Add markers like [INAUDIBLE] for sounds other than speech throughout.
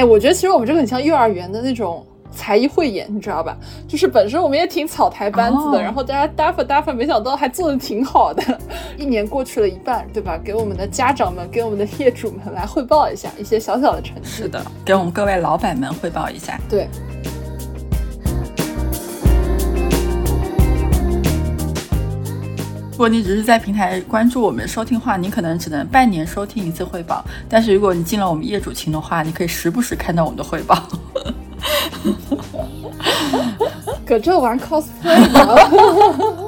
哎，我觉得其实我们这个很像幼儿园的那种才艺汇演，你知道吧？就是本身我们也挺草台班子的，然后大家搭伙搭伙，没想到还做的挺好的。一年过去了一半，对吧？给我们的家长们，给我们的业主们来汇报一下一些小小的成绩。是的，给我们各位老板们汇报一下。对。果你只是在平台关注我们收听话，你可能只能半年收听一次汇报。但是如果你进了我们业主群的话，你可以时不时看到我们的汇报。[LAUGHS] 搁这玩 cosplay 的，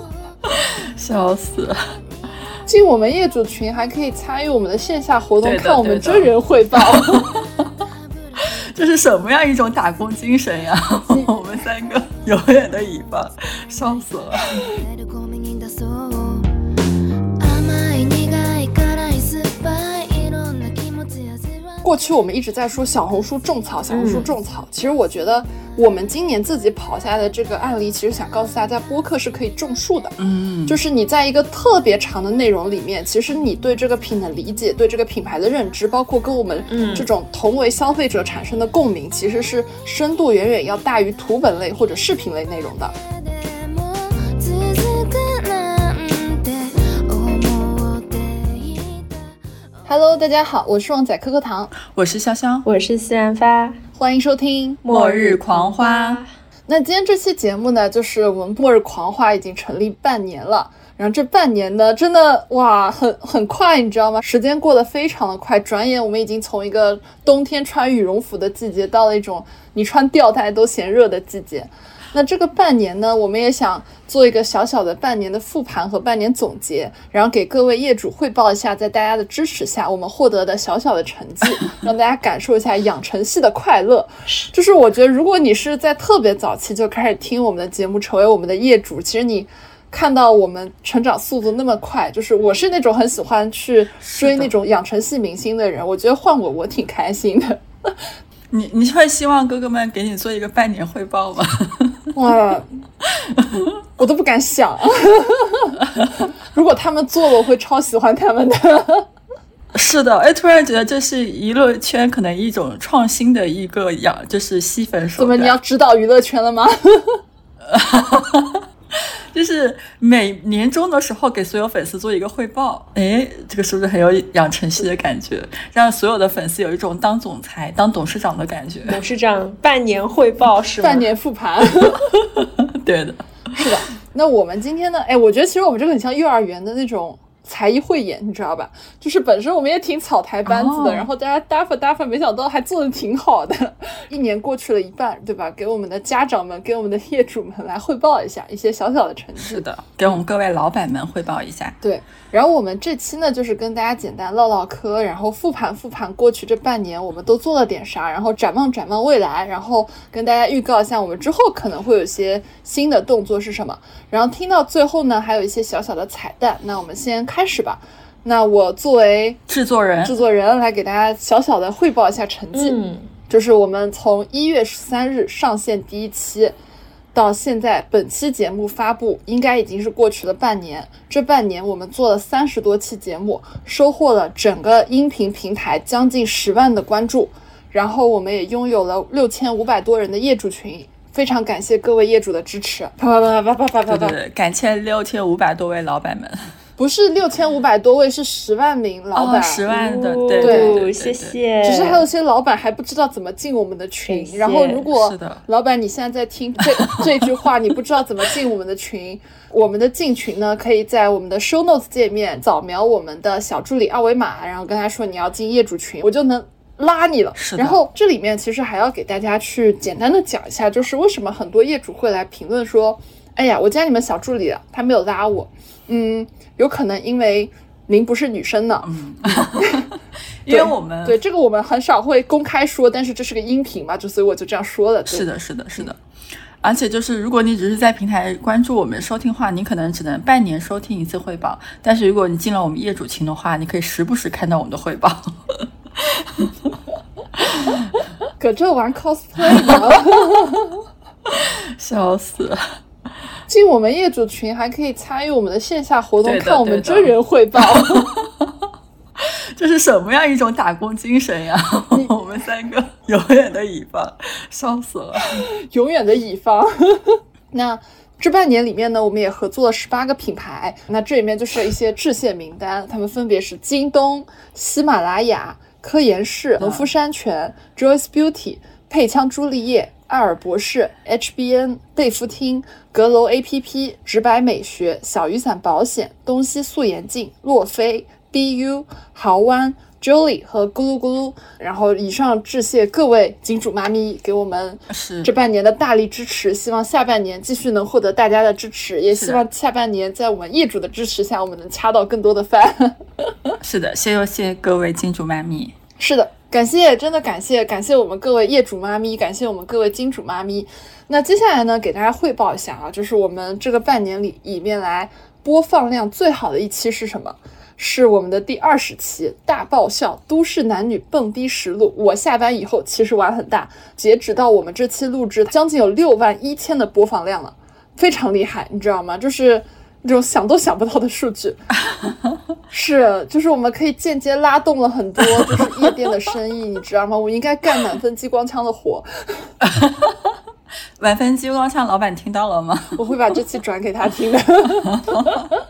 [LAUGHS] 笑死！进我们业主群还可以参与我们的线下活动，看我们真人汇报。[LAUGHS] 这是什么样一种打工精神呀？我们三个永远的乙方，笑死了。过去我们一直在说小红书种草，小红书种草。其实我觉得我们今年自己跑下来的这个案例，其实想告诉大家，播客是可以种树的。嗯，就是你在一个特别长的内容里面，其实你对这个品的理解，对这个品牌的认知，包括跟我们这种同为消费者产生的共鸣，其实是深度远远要大于图本类或者视频类内容的。Hello，大家好，我是旺仔可可糖，我是潇潇，我是西然发，欢迎收听末日狂花。那今天这期节目呢，就是我们末日狂花已经成立半年了，然后这半年呢，真的哇，很很快，你知道吗？时间过得非常的快，转眼我们已经从一个冬天穿羽绒服的季节，到了一种你穿吊带都嫌热的季节。那这个半年呢，我们也想做一个小小的半年的复盘和半年总结，然后给各位业主汇报一下，在大家的支持下，我们获得的小小的成绩，让大家感受一下养成系的快乐。[LAUGHS] 就是我觉得，如果你是在特别早期就开始听我们的节目，成为我们的业主，其实你看到我们成长速度那么快，就是我是那种很喜欢去追那种养成系明星的人，我觉得换我，我挺开心的。[LAUGHS] 你你会希望哥哥们给你做一个半年汇报吗？[LAUGHS] 哇，我都不敢想。[LAUGHS] 如果他们做了，我会超喜欢他们的。[LAUGHS] 是的，哎，突然觉得这是娱乐圈可能一种创新的一个养，就是吸粉手怎么你要指导娱乐圈了吗？就是每年终的时候给所有粉丝做一个汇报，哎，这个是不是很有养成系的感觉？让所有的粉丝有一种当总裁、当董事长的感觉。董事长半年汇报是吗？半年复盘，[LAUGHS] 对的，是的。那我们今天呢？哎，我觉得其实我们这个很像幼儿园的那种。才艺汇演，你知道吧？就是本身我们也挺草台班子的，然后大家搭发搭发，没想到还做的挺好的。一年过去了一半，对吧？给我们的家长们，给我们的业主们来汇报一下一些小小的成绩。是的，给我们各位老板们汇报一下。对，然后我们这期呢，就是跟大家简单唠唠嗑，然后复盘复盘过去这半年我们都做了点啥，然后展望展望未来，然后跟大家预告一下我们之后可能会有些新的动作是什么。然后听到最后呢，还有一些小小的彩蛋。那我们先。开始吧，那我作为制作人，制作人来给大家小小的汇报一下成绩。嗯，就是我们从一月十三日上线第一期到现在，本期节目发布应该已经是过去了半年。这半年我们做了三十多期节目，收获了整个音频平台将近十万的关注，然后我们也拥有了六千五百多人的业主群，非常感谢各位业主的支持。啪啪啪啪啪啪啪啪！感谢六千五百多位老板们。不是六千五百多位，是十万名老板，十万的，对对，谢谢。只是还有些老板还不知道怎么进我们的群，然后如果老板你现在在听这 [LAUGHS] 这句话，你不知道怎么进我们的群，[LAUGHS] 我们的进群呢，可以在我们的 show notes 界面扫描我们的小助理二维码，然后跟他说你要进业主群，我就能拉你了。然后这里面其实还要给大家去简单的讲一下，就是为什么很多业主会来评论说，哎呀，我加你们小助理了，他没有拉我，嗯。有可能因为您不是女生呢，[LAUGHS] 因为我们对这个我们很少会公开说，但是这是个音频嘛，就所以我就这样说了。是的，是的，是的。而且就是如果你只是在平台关注我们收听话，你可能只能半年收听一次汇报。但是如果你进了我们业主群的话，你可以时不时看到我们的汇报。[LAUGHS] 搁这玩 cosplay 的，[LAUGHS] 笑死。[LAUGHS] 进我们业主群还可以参与我们的线下活动，看我们真人汇报。[LAUGHS] 这是什么样一种打工精神呀？[LAUGHS] 我们三个永远的乙方，笑死了。永远的乙方。那这半年里面呢，我们也合作了十八个品牌。那这里面就是一些致谢名单，他们分别是京东、喜马拉雅、科颜氏、农夫山泉、Joyce Beauty、配枪朱丽叶、艾尔博士、HBN、贝夫汀、阁楼 APP、直白美学、小雨伞保险、东西素颜镜、洛菲、BU、豪湾。Julie 和咕噜咕噜，然后以上致谢各位金主妈咪给我们是这半年的大力支持，希望下半年继续能获得大家的支持，也希望下半年在我们业主的支持下，我们能掐到更多的饭。[LAUGHS] 是的，谢谢谢各位金主妈咪。是的，感谢，真的感谢，感谢我们各位业主妈咪，感谢我们各位金主妈咪。那接下来呢，给大家汇报一下啊，就是我们这个半年里里面来播放量最好的一期是什么？是我们的第二十期大爆笑都市男女蹦迪实录。我下班以后其实玩很大，截止到我们这期录制，将近有六万一千的播放量了，非常厉害，你知道吗？就是那种想都想不到的数据。[LAUGHS] 是，就是我们可以间接拉动了很多就是夜店的生意，你知道吗？我应该干满分激光枪的活。[LAUGHS] 满分激光枪老板听到了吗？[LAUGHS] 我会把这期转给他听的。[LAUGHS]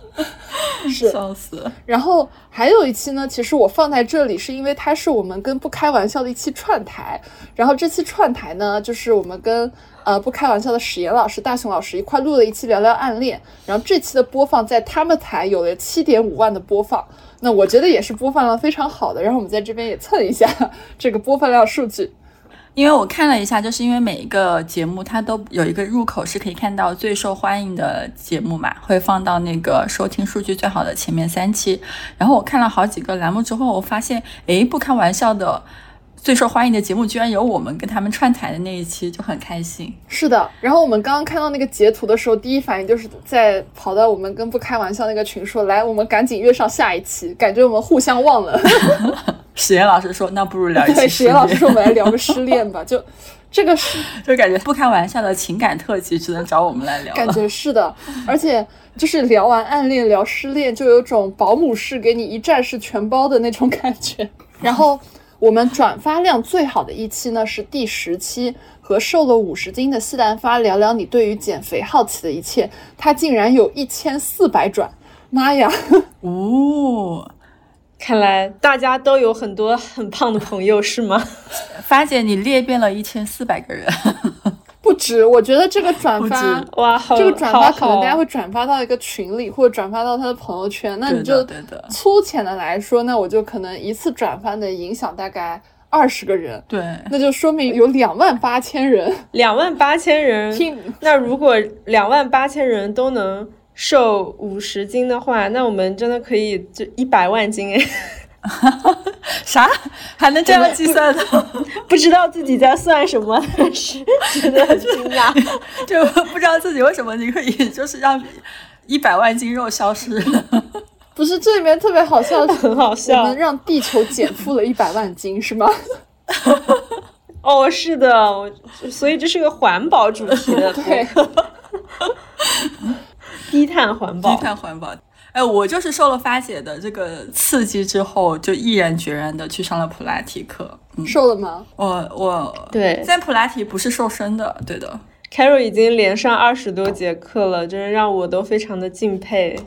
是笑死。然后还有一期呢，其实我放在这里是因为它是我们跟不开玩笑的一期串台。然后这期串台呢，就是我们跟呃不开玩笑的史岩老师、大雄老师一块录了一期聊聊暗恋。然后这期的播放在他们台有了七点五万的播放，那我觉得也是播放量非常好的。然后我们在这边也蹭一下这个播放量数据。因为我看了一下，就是因为每一个节目它都有一个入口是可以看到最受欢迎的节目嘛，会放到那个收听数据最好的前面三期。然后我看了好几个栏目之后，我发现，诶，不开玩笑的最受欢迎的节目居然有我们跟他们串台的那一期，就很开心。是的，然后我们刚刚看到那个截图的时候，第一反应就是在跑到我们跟不开玩笑那个群说，来，我们赶紧约上下一期，感觉我们互相忘了。[LAUGHS] 史岩老师说：“那不如聊一对，期史岩老师说我们来聊个失恋吧，就这个是 [LAUGHS] 就感觉不开玩笑的情感特辑，只能找我们来聊。感觉是的，而且就是聊完暗恋聊失恋，就有种保姆式给你一站式全包的那种感觉。然后我们转发量最好的一期呢是第十期，和瘦了五十斤的西兰花聊聊你对于减肥好奇的一切，它竟然有一千四百转，妈呀！[LAUGHS] 哦，看来大家都有很多很胖的朋友，是吗？发姐，你裂变了一千四百个人，不止，我觉得这个转发。哇，好，这个转发可能大家会转发到一个群里，或者转发到他的朋友圈。那你就粗浅的来说，那我就可能一次转发能影响大概二十个人，对，那就说明有两万八千人两万八千人。听。那如果两万八千人都能瘦五十斤的话，那我们真的可以就一百万斤哎！[LAUGHS] 啥还能这样计算的？[LAUGHS] 不知道自己在算什么，但是觉得很惊讶。[LAUGHS] 就不知道自己为什么你可以就是让一百万斤肉消失。不是，这里面特别好笑的，很好我笑们让地球减负了一百万斤，是吗？哦，是的，我所以这是个环保主题的播对，客，低碳环保低。碳环保。哎，我就是受了发姐的这个刺激之后，就毅然决然的去上了普拉提课。嗯，瘦了吗？我我对在普拉提不是瘦身的，对的。Carol 已经连上二十多节课了，真的让我都非常的敬佩。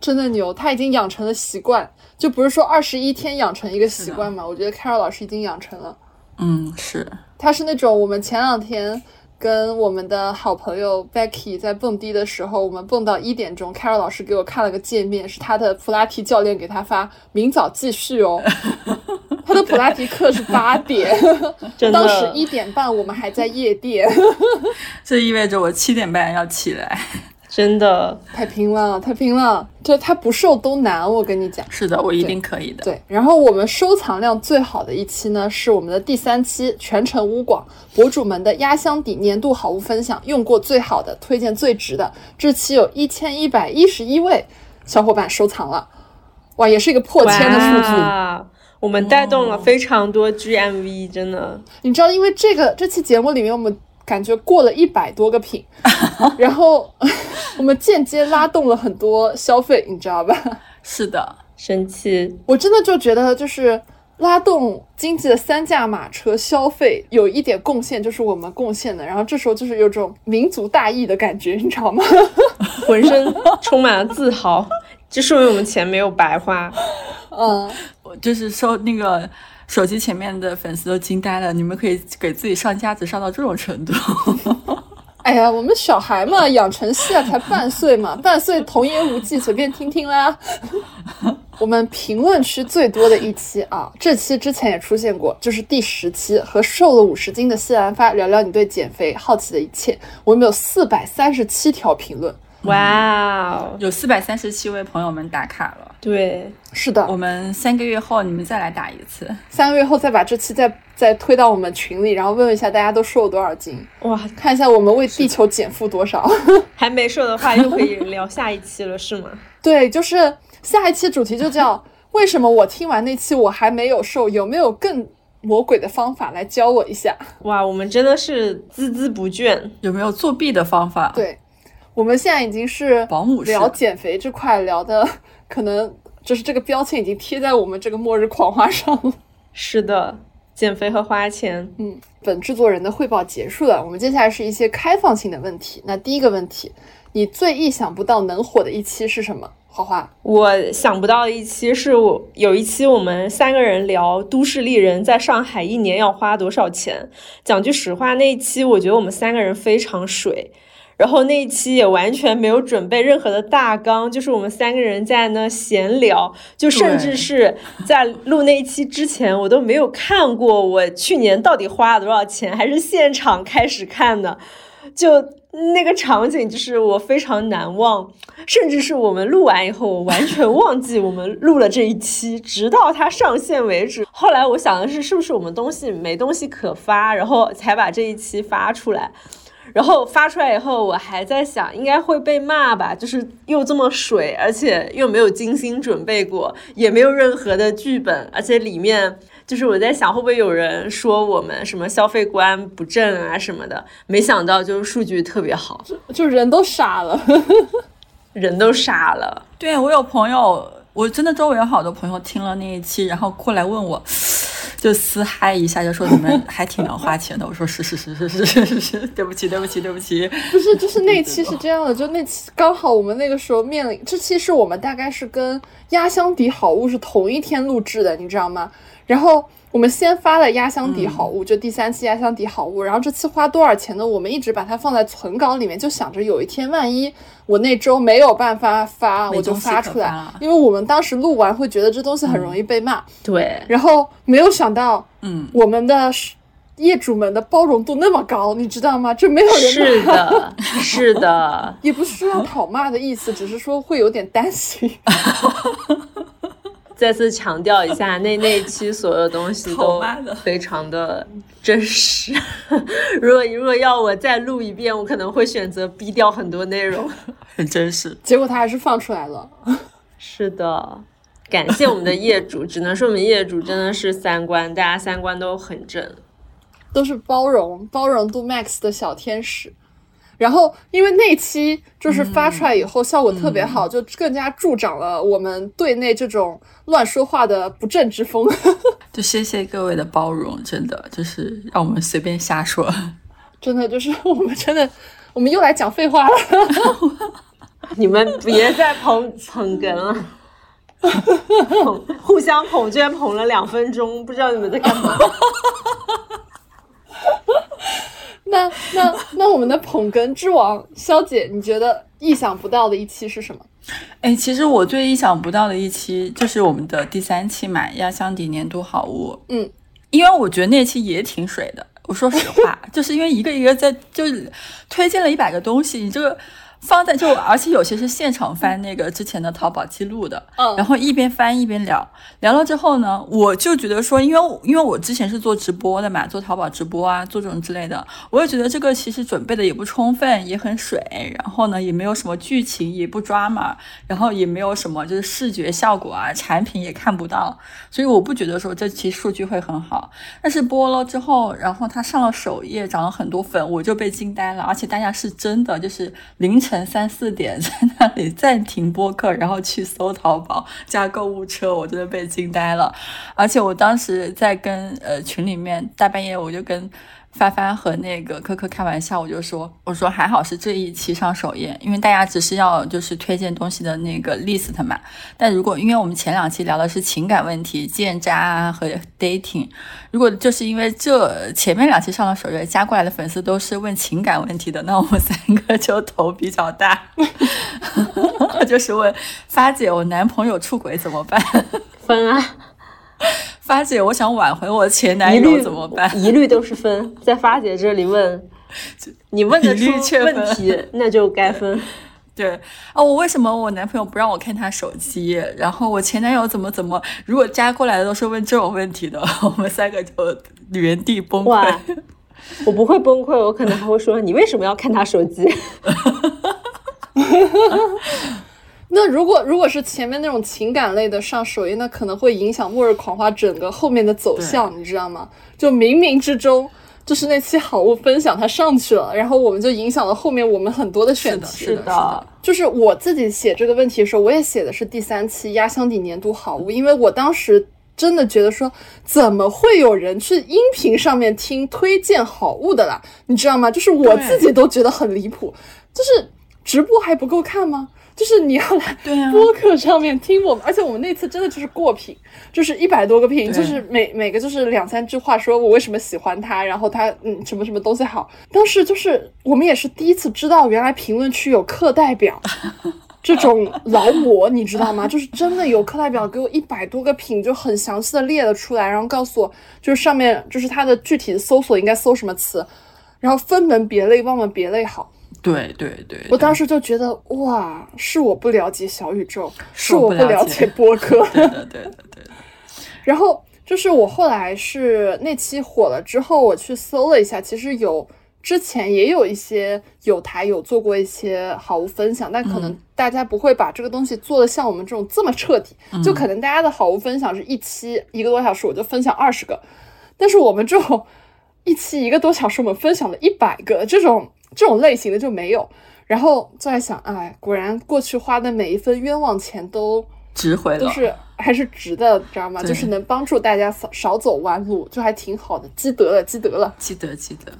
真的牛，他已经养成了习惯，就不是说二十一天养成一个习惯嘛？我觉得 Carol 老师已经养成了。嗯，是他是那种我们前两天跟我们的好朋友 Becky 在蹦迪的时候，我们蹦到一点钟，Carol 老师给我看了个界面，是他的普拉提教练给他发，明早继续哦。[LAUGHS] 他的普拉提课是八点，[LAUGHS] 当时一点半我们还在夜店，[LAUGHS] 这意味着我七点半要起来。真的，太拼了，太拼了！就他不瘦都难，我跟你讲。是的，我一定可以的。对，然后我们收藏量最好的一期呢，是我们的第三期全程乌广博主们的压箱底年度好物分享，用过最好的，推荐最值的。这期有一千一百一十一位小伙伴收藏了，哇，也是一个破千的数据。哇我们带动了非常多 GMV，真的。你知道，因为这个这期节目里面，我们感觉过了一百多个品，[LAUGHS] 然后 [LAUGHS] 我们间接拉动了很多消费，你知道吧？是的，生气。我真的就觉得就是。拉动经济的三驾马车消费有一点贡献，就是我们贡献的。然后这时候就是有种民族大义的感觉，你知道吗？[LAUGHS] 浑身充满了自豪，这说明我们钱没有白花。嗯，我就是说那个手机前面的粉丝都惊呆了，你们可以给自己上架子上到这种程度。[LAUGHS] 哎呀，我们小孩嘛，养成系啊，才半岁嘛，[LAUGHS] 半岁童言无忌，随便听听啦。[LAUGHS] 我们评论区最多的一期啊，这期之前也出现过，就是第十期，和瘦了五十斤的谢兰发聊聊你对减肥好奇的一切。我们有四百三十七条评论，哇哦，有四百三十七位朋友们打卡了。对，是的，我们三个月后你们再来打一次，三个月后再把这期再再推到我们群里，然后问问一下大家都瘦了多少斤，哇，看一下我们为地球减负多少。[LAUGHS] 还没瘦的话，又可以聊下一期了，是吗？[LAUGHS] 对，就是下一期主题就叫为什么我听完那期我还没有瘦，有没有更魔鬼的方法来教我一下？[LAUGHS] 哇，我们真的是孜孜不倦。有没有作弊的方法？对，我们现在已经是保姆聊减肥这块聊的，可能就是这个标签已经贴在我们这个末日狂花上了。是的，减肥和花钱。嗯，本制作人的汇报结束了，我们接下来是一些开放性的问题。那第一个问题，你最意想不到能火的一期是什么？花花，我想不到的一期是我有一期我们三个人聊都市丽人在上海一年要花多少钱。讲句实话，那一期我觉得我们三个人非常水，然后那一期也完全没有准备任何的大纲，就是我们三个人在那闲聊，就甚至是在录那一期之前，我都没有看过我去年到底花了多少钱，还是现场开始看的，就。那个场景就是我非常难忘，甚至是我们录完以后，我完全忘记我们录了这一期，直到它上线为止。后来我想的是，是不是我们东西没东西可发，然后才把这一期发出来。然后发出来以后，我还在想，应该会被骂吧，就是又这么水，而且又没有精心准备过，也没有任何的剧本，而且里面。就是我在想，会不会有人说我们什么消费观不正啊什么的？没想到就是数据特别好，就人都傻了，[LAUGHS] 人都傻了。对我有朋友，我真的周围有好多朋友听了那一期，然后过来问我，[SIGHS] 就私嗨一下，就说你们还挺能花钱的。我说是是是是是是是是，对不起对不起对不起。不是，就是那期是这样的，就那期刚好我们那个时候面临，这期是我们大概是跟压箱底好物是同一天录制的，你知道吗？然后我们先发了压箱底好物，就第三期压箱底好物。然后这期花多少钱呢？我们一直把它放在存稿里面，就想着有一天万一我那周没有办法发，我就发出来。因为我们当时录完会觉得这东西很容易被骂。对。然后没有想到，嗯，我们的业主们的包容度那么高，你知道吗？这没有人是的，[LAUGHS] 是的，也不是要讨骂的意思，只是说会有点担心。[LAUGHS] 再次强调一下，那那期所有东西都 [LAUGHS] 非常的真实。[LAUGHS] 如果如果要我再录一遍，我可能会选择逼掉很多内容，[LAUGHS] 很真实。结果他还是放出来了。是的，感谢我们的业主，只能说我们业主真的是三观，大家三观都很正，都是包容、包容度 max 的小天使。然后，因为那期就是发出来以后效果特别好，就更加助长了我们队内这种乱说话的不正之风。[LAUGHS] 就谢谢各位的包容，真的就是让我们随便瞎说。真的就是我们真的，我们又来讲废话了。[LAUGHS] 你们别再捧 [LAUGHS] 捧哏了，捧互相捧，居然捧了两分钟，不知道你们在干嘛。那那那我们的捧哏之王肖姐，你觉得意想不到的一期是什么？哎，其实我最意想不到的一期就是我们的第三期买压箱底年度好物。嗯，因为我觉得那期也挺水的。我说实话，[LAUGHS] 就是因为一个一个在就是推荐了一百个东西，你这个。放在就，而且有些是现场翻那个之前的淘宝记录的，嗯，然后一边翻一边聊，聊了之后呢，我就觉得说，因为因为我之前是做直播的嘛，做淘宝直播啊，做这种之类的，我也觉得这个其实准备的也不充分，也很水，然后呢，也没有什么剧情，也不抓嘛，然后也没有什么就是视觉效果啊，产品也看不到，所以我不觉得说这期数据会很好。但是播了之后，然后他上了首页，涨了很多粉，我就被惊呆了，而且大家是真的就是凌晨。三四点在那里暂停播客，然后去搜淘宝加购物车，我真的被惊呆了。而且我当时在跟呃群里面大半夜我就跟。帆帆和那个科科开玩笑，我就说，我说还好是这一期上首页，因为大家只是要就是推荐东西的那个 list 嘛。但如果因为我们前两期聊的是情感问题、见渣和 dating，如果就是因为这前面两期上了首页，加过来的粉丝都是问情感问题的，那我们三个就头比较大，[LAUGHS] 就是问发姐，我男朋友出轨怎么办？[LAUGHS] 分啊！发姐，我想挽回我前男友怎么办？一律都是分，在发姐这里问，[LAUGHS] 你问得出问题，那就该分。[LAUGHS] 对啊，我为什么我男朋友不让我看他手机？然后我前男友怎么怎么？如果加过来的都是问这种问题的，[LAUGHS] 我们三个就原地崩溃。我不会崩溃，我可能还会说你为什么要看他手机？那如果如果是前面那种情感类的上首页，那可能会影响《末日狂花》整个后面的走向，你知道吗？就冥冥之中，就是那期好物分享它上去了，然后我们就影响了后面我们很多的选题。是的，就是我自己写这个问题的时候，我也写的是第三期压箱底年度好物，因为我当时真的觉得说，怎么会有人去音频上面听推荐好物的啦？你知道吗？就是我自己都觉得很离谱，就是直播还不够看吗？就是你要来播客上面听我们，而且我们那次真的就是过品，就是一百多个评，就是每每个就是两三句话，说我为什么喜欢他，然后他嗯什么什么东西好。当时就是我们也是第一次知道，原来评论区有课代表 [LAUGHS] 这种劳模，你知道吗？就是真的有课代表给我一百多个品，就很详细的列了出来，然后告诉我就是上面就是它的具体的搜索应该搜什么词，然后分门别类，望门别类好。对对对，我当时就觉得哇，是我不了解小宇宙，是我不了解播客。[LAUGHS] 对的对的对的。[LAUGHS] 然后就是我后来是那期火了之后，我去搜了一下，其实有之前也有一些有台有做过一些好物分享，但可能大家不会把这个东西做的像我们这种这么彻底，就可能大家的好物分享是一期一个多小时，我就分享二十个，但是我们这种 [LAUGHS] 一期一个多小时，我们分享了一百个这种。这种类型的就没有，然后就在想，哎，果然过去花的每一分冤枉钱都值回了，就是还是值的，知道吗？就是能帮助大家少少走弯路，就还挺好的，积德了，积德了，积德积德。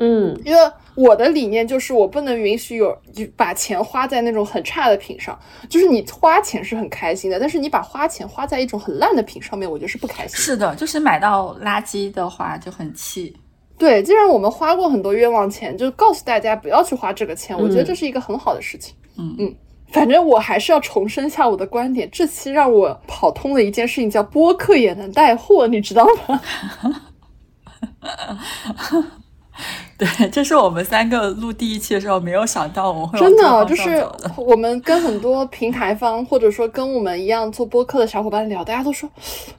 嗯，因为我的理念就是，我不能允许有把钱花在那种很差的品上，就是你花钱是很开心的，但是你把花钱花在一种很烂的品上面，我觉得是不开心。是的，就是买到垃圾的话就很气。对，既然我们花过很多冤枉钱，就告诉大家不要去花这个钱，我觉得这是一个很好的事情。嗯嗯，反正我还是要重申一下我的观点，这期让我跑通了一件事情，叫播客也能带货，你知道吗？[LAUGHS] 对，这是我们三个录第一期的时候没有想到，我们会真的就是我们跟很多平台方或者说跟我们一样做播客的小伙伴聊，大家都说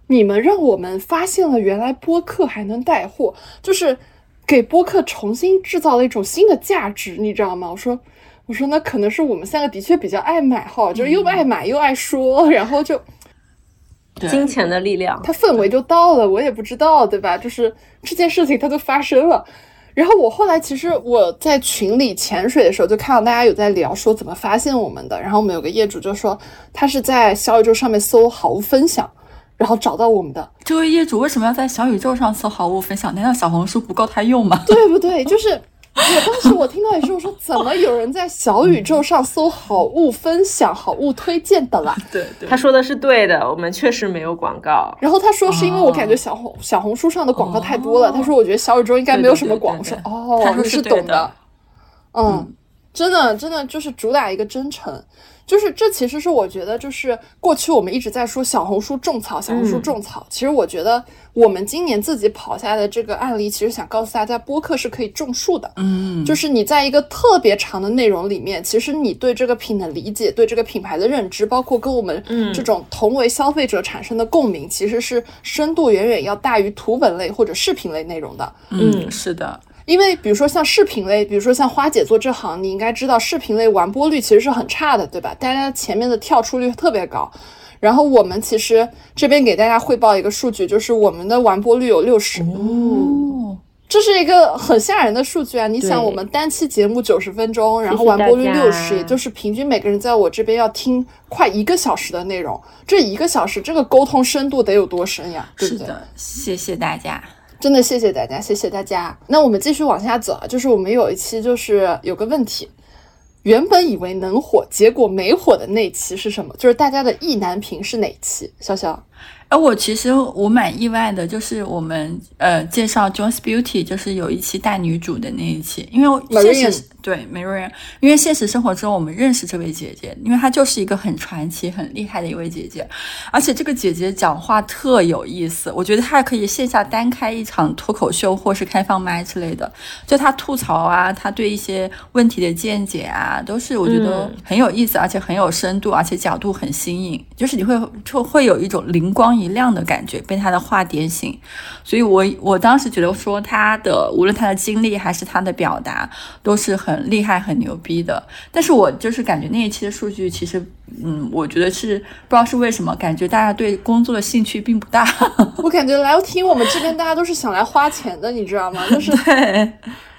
你们让我们发现了原来播客还能带货，就是给播客重新制造了一种新的价值，你知道吗？我说我说那可能是我们三个的确比较爱买哈，就是又爱买又爱说，然后就金钱的力量，它氛围就到了，我也不知道对吧？就是这件事情它就发生了。然后我后来其实我在群里潜水的时候，就看到大家有在聊说怎么发现我们的。然后我们有个业主就说他是在小宇宙上面搜好物分享，然后找到我们的。这位业主为什么要在小宇宙上搜好物分享？难道小红书不够他用吗？对不对？就是。我当时我听到也是，我说怎么有人在小宇宙上搜好物分享、好物推荐的啦？[LAUGHS] 对对，他说的是对的，我们确实没有广告。然后他说是因为我感觉小红小红书上的广告太多了。他说我觉得小宇宙应该没有什么广。我说哦，你是懂的。嗯，真的真的就是主打一个真诚。就是这其实是我觉得，就是过去我们一直在说小红书种草，小红书种草。其实我觉得我们今年自己跑下来的这个案例，其实想告诉大家，播客是可以种树的。嗯，就是你在一个特别长的内容里面，其实你对这个品的理解，对这个品牌的认知，包括跟我们这种同为消费者产生的共鸣，其实是深度远远要大于图文类或者视频类内容的。嗯，是的。因为比如说像视频类，比如说像花姐做这行，你应该知道视频类完播率其实是很差的，对吧？大家前面的跳出率特别高。然后我们其实这边给大家汇报一个数据，就是我们的完播率有六十。哦，这是一个很吓人的数据啊！你想，我们单期节目九十分钟，然后完播率六十，也就是平均每个人在我这边要听快一个小时的内容。这一个小时，这个沟通深度得有多深呀？对不对？谢谢大家，真的谢谢大家，谢谢大家。那我们继续往下走啊，就是我们有一期就是有个问题，原本以为能火，结果没火的那期是什么？就是大家的意难平是哪期？潇潇。哎我其实我蛮意外的，就是我们呃介绍 Jones Beauty，就是有一期大女主的那一期，因为确实对 Marion，因为现实生活中我们认识这位姐姐，因为她就是一个很传奇、很厉害的一位姐姐，而且这个姐姐讲话特有意思，我觉得她可以线下单开一场脱口秀或是开放麦之类的，就她吐槽啊，她对一些问题的见解啊，都是我觉得很有意思，而且很有深度，而且角度很新颖，就是你会就会有一种灵光。一亮的感觉被她的话点醒，所以我我当时觉得说她的无论她的经历还是她的表达都是很厉害很牛逼的。但是我就是感觉那一期的数据其实，嗯，我觉得是不知道是为什么，感觉大家对工作的兴趣并不大。[LAUGHS] [LAUGHS] 我感觉来听我们这边大家都是想来花钱的，你知道吗？[LAUGHS] 就是。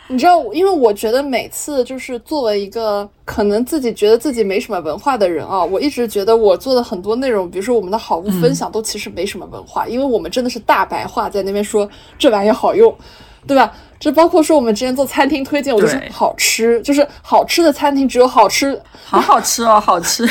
你知道，因为我觉得每次就是作为一个可能自己觉得自己没什么文化的人啊，我一直觉得我做的很多内容，比如说我们的好物分享，都其实没什么文化，因为我们真的是大白话在那边说这玩意好用，对吧？这包括说我们之前做餐厅推荐，我就是好吃，就是好吃的餐厅只有好吃，好好吃哦，[LAUGHS] 好吃，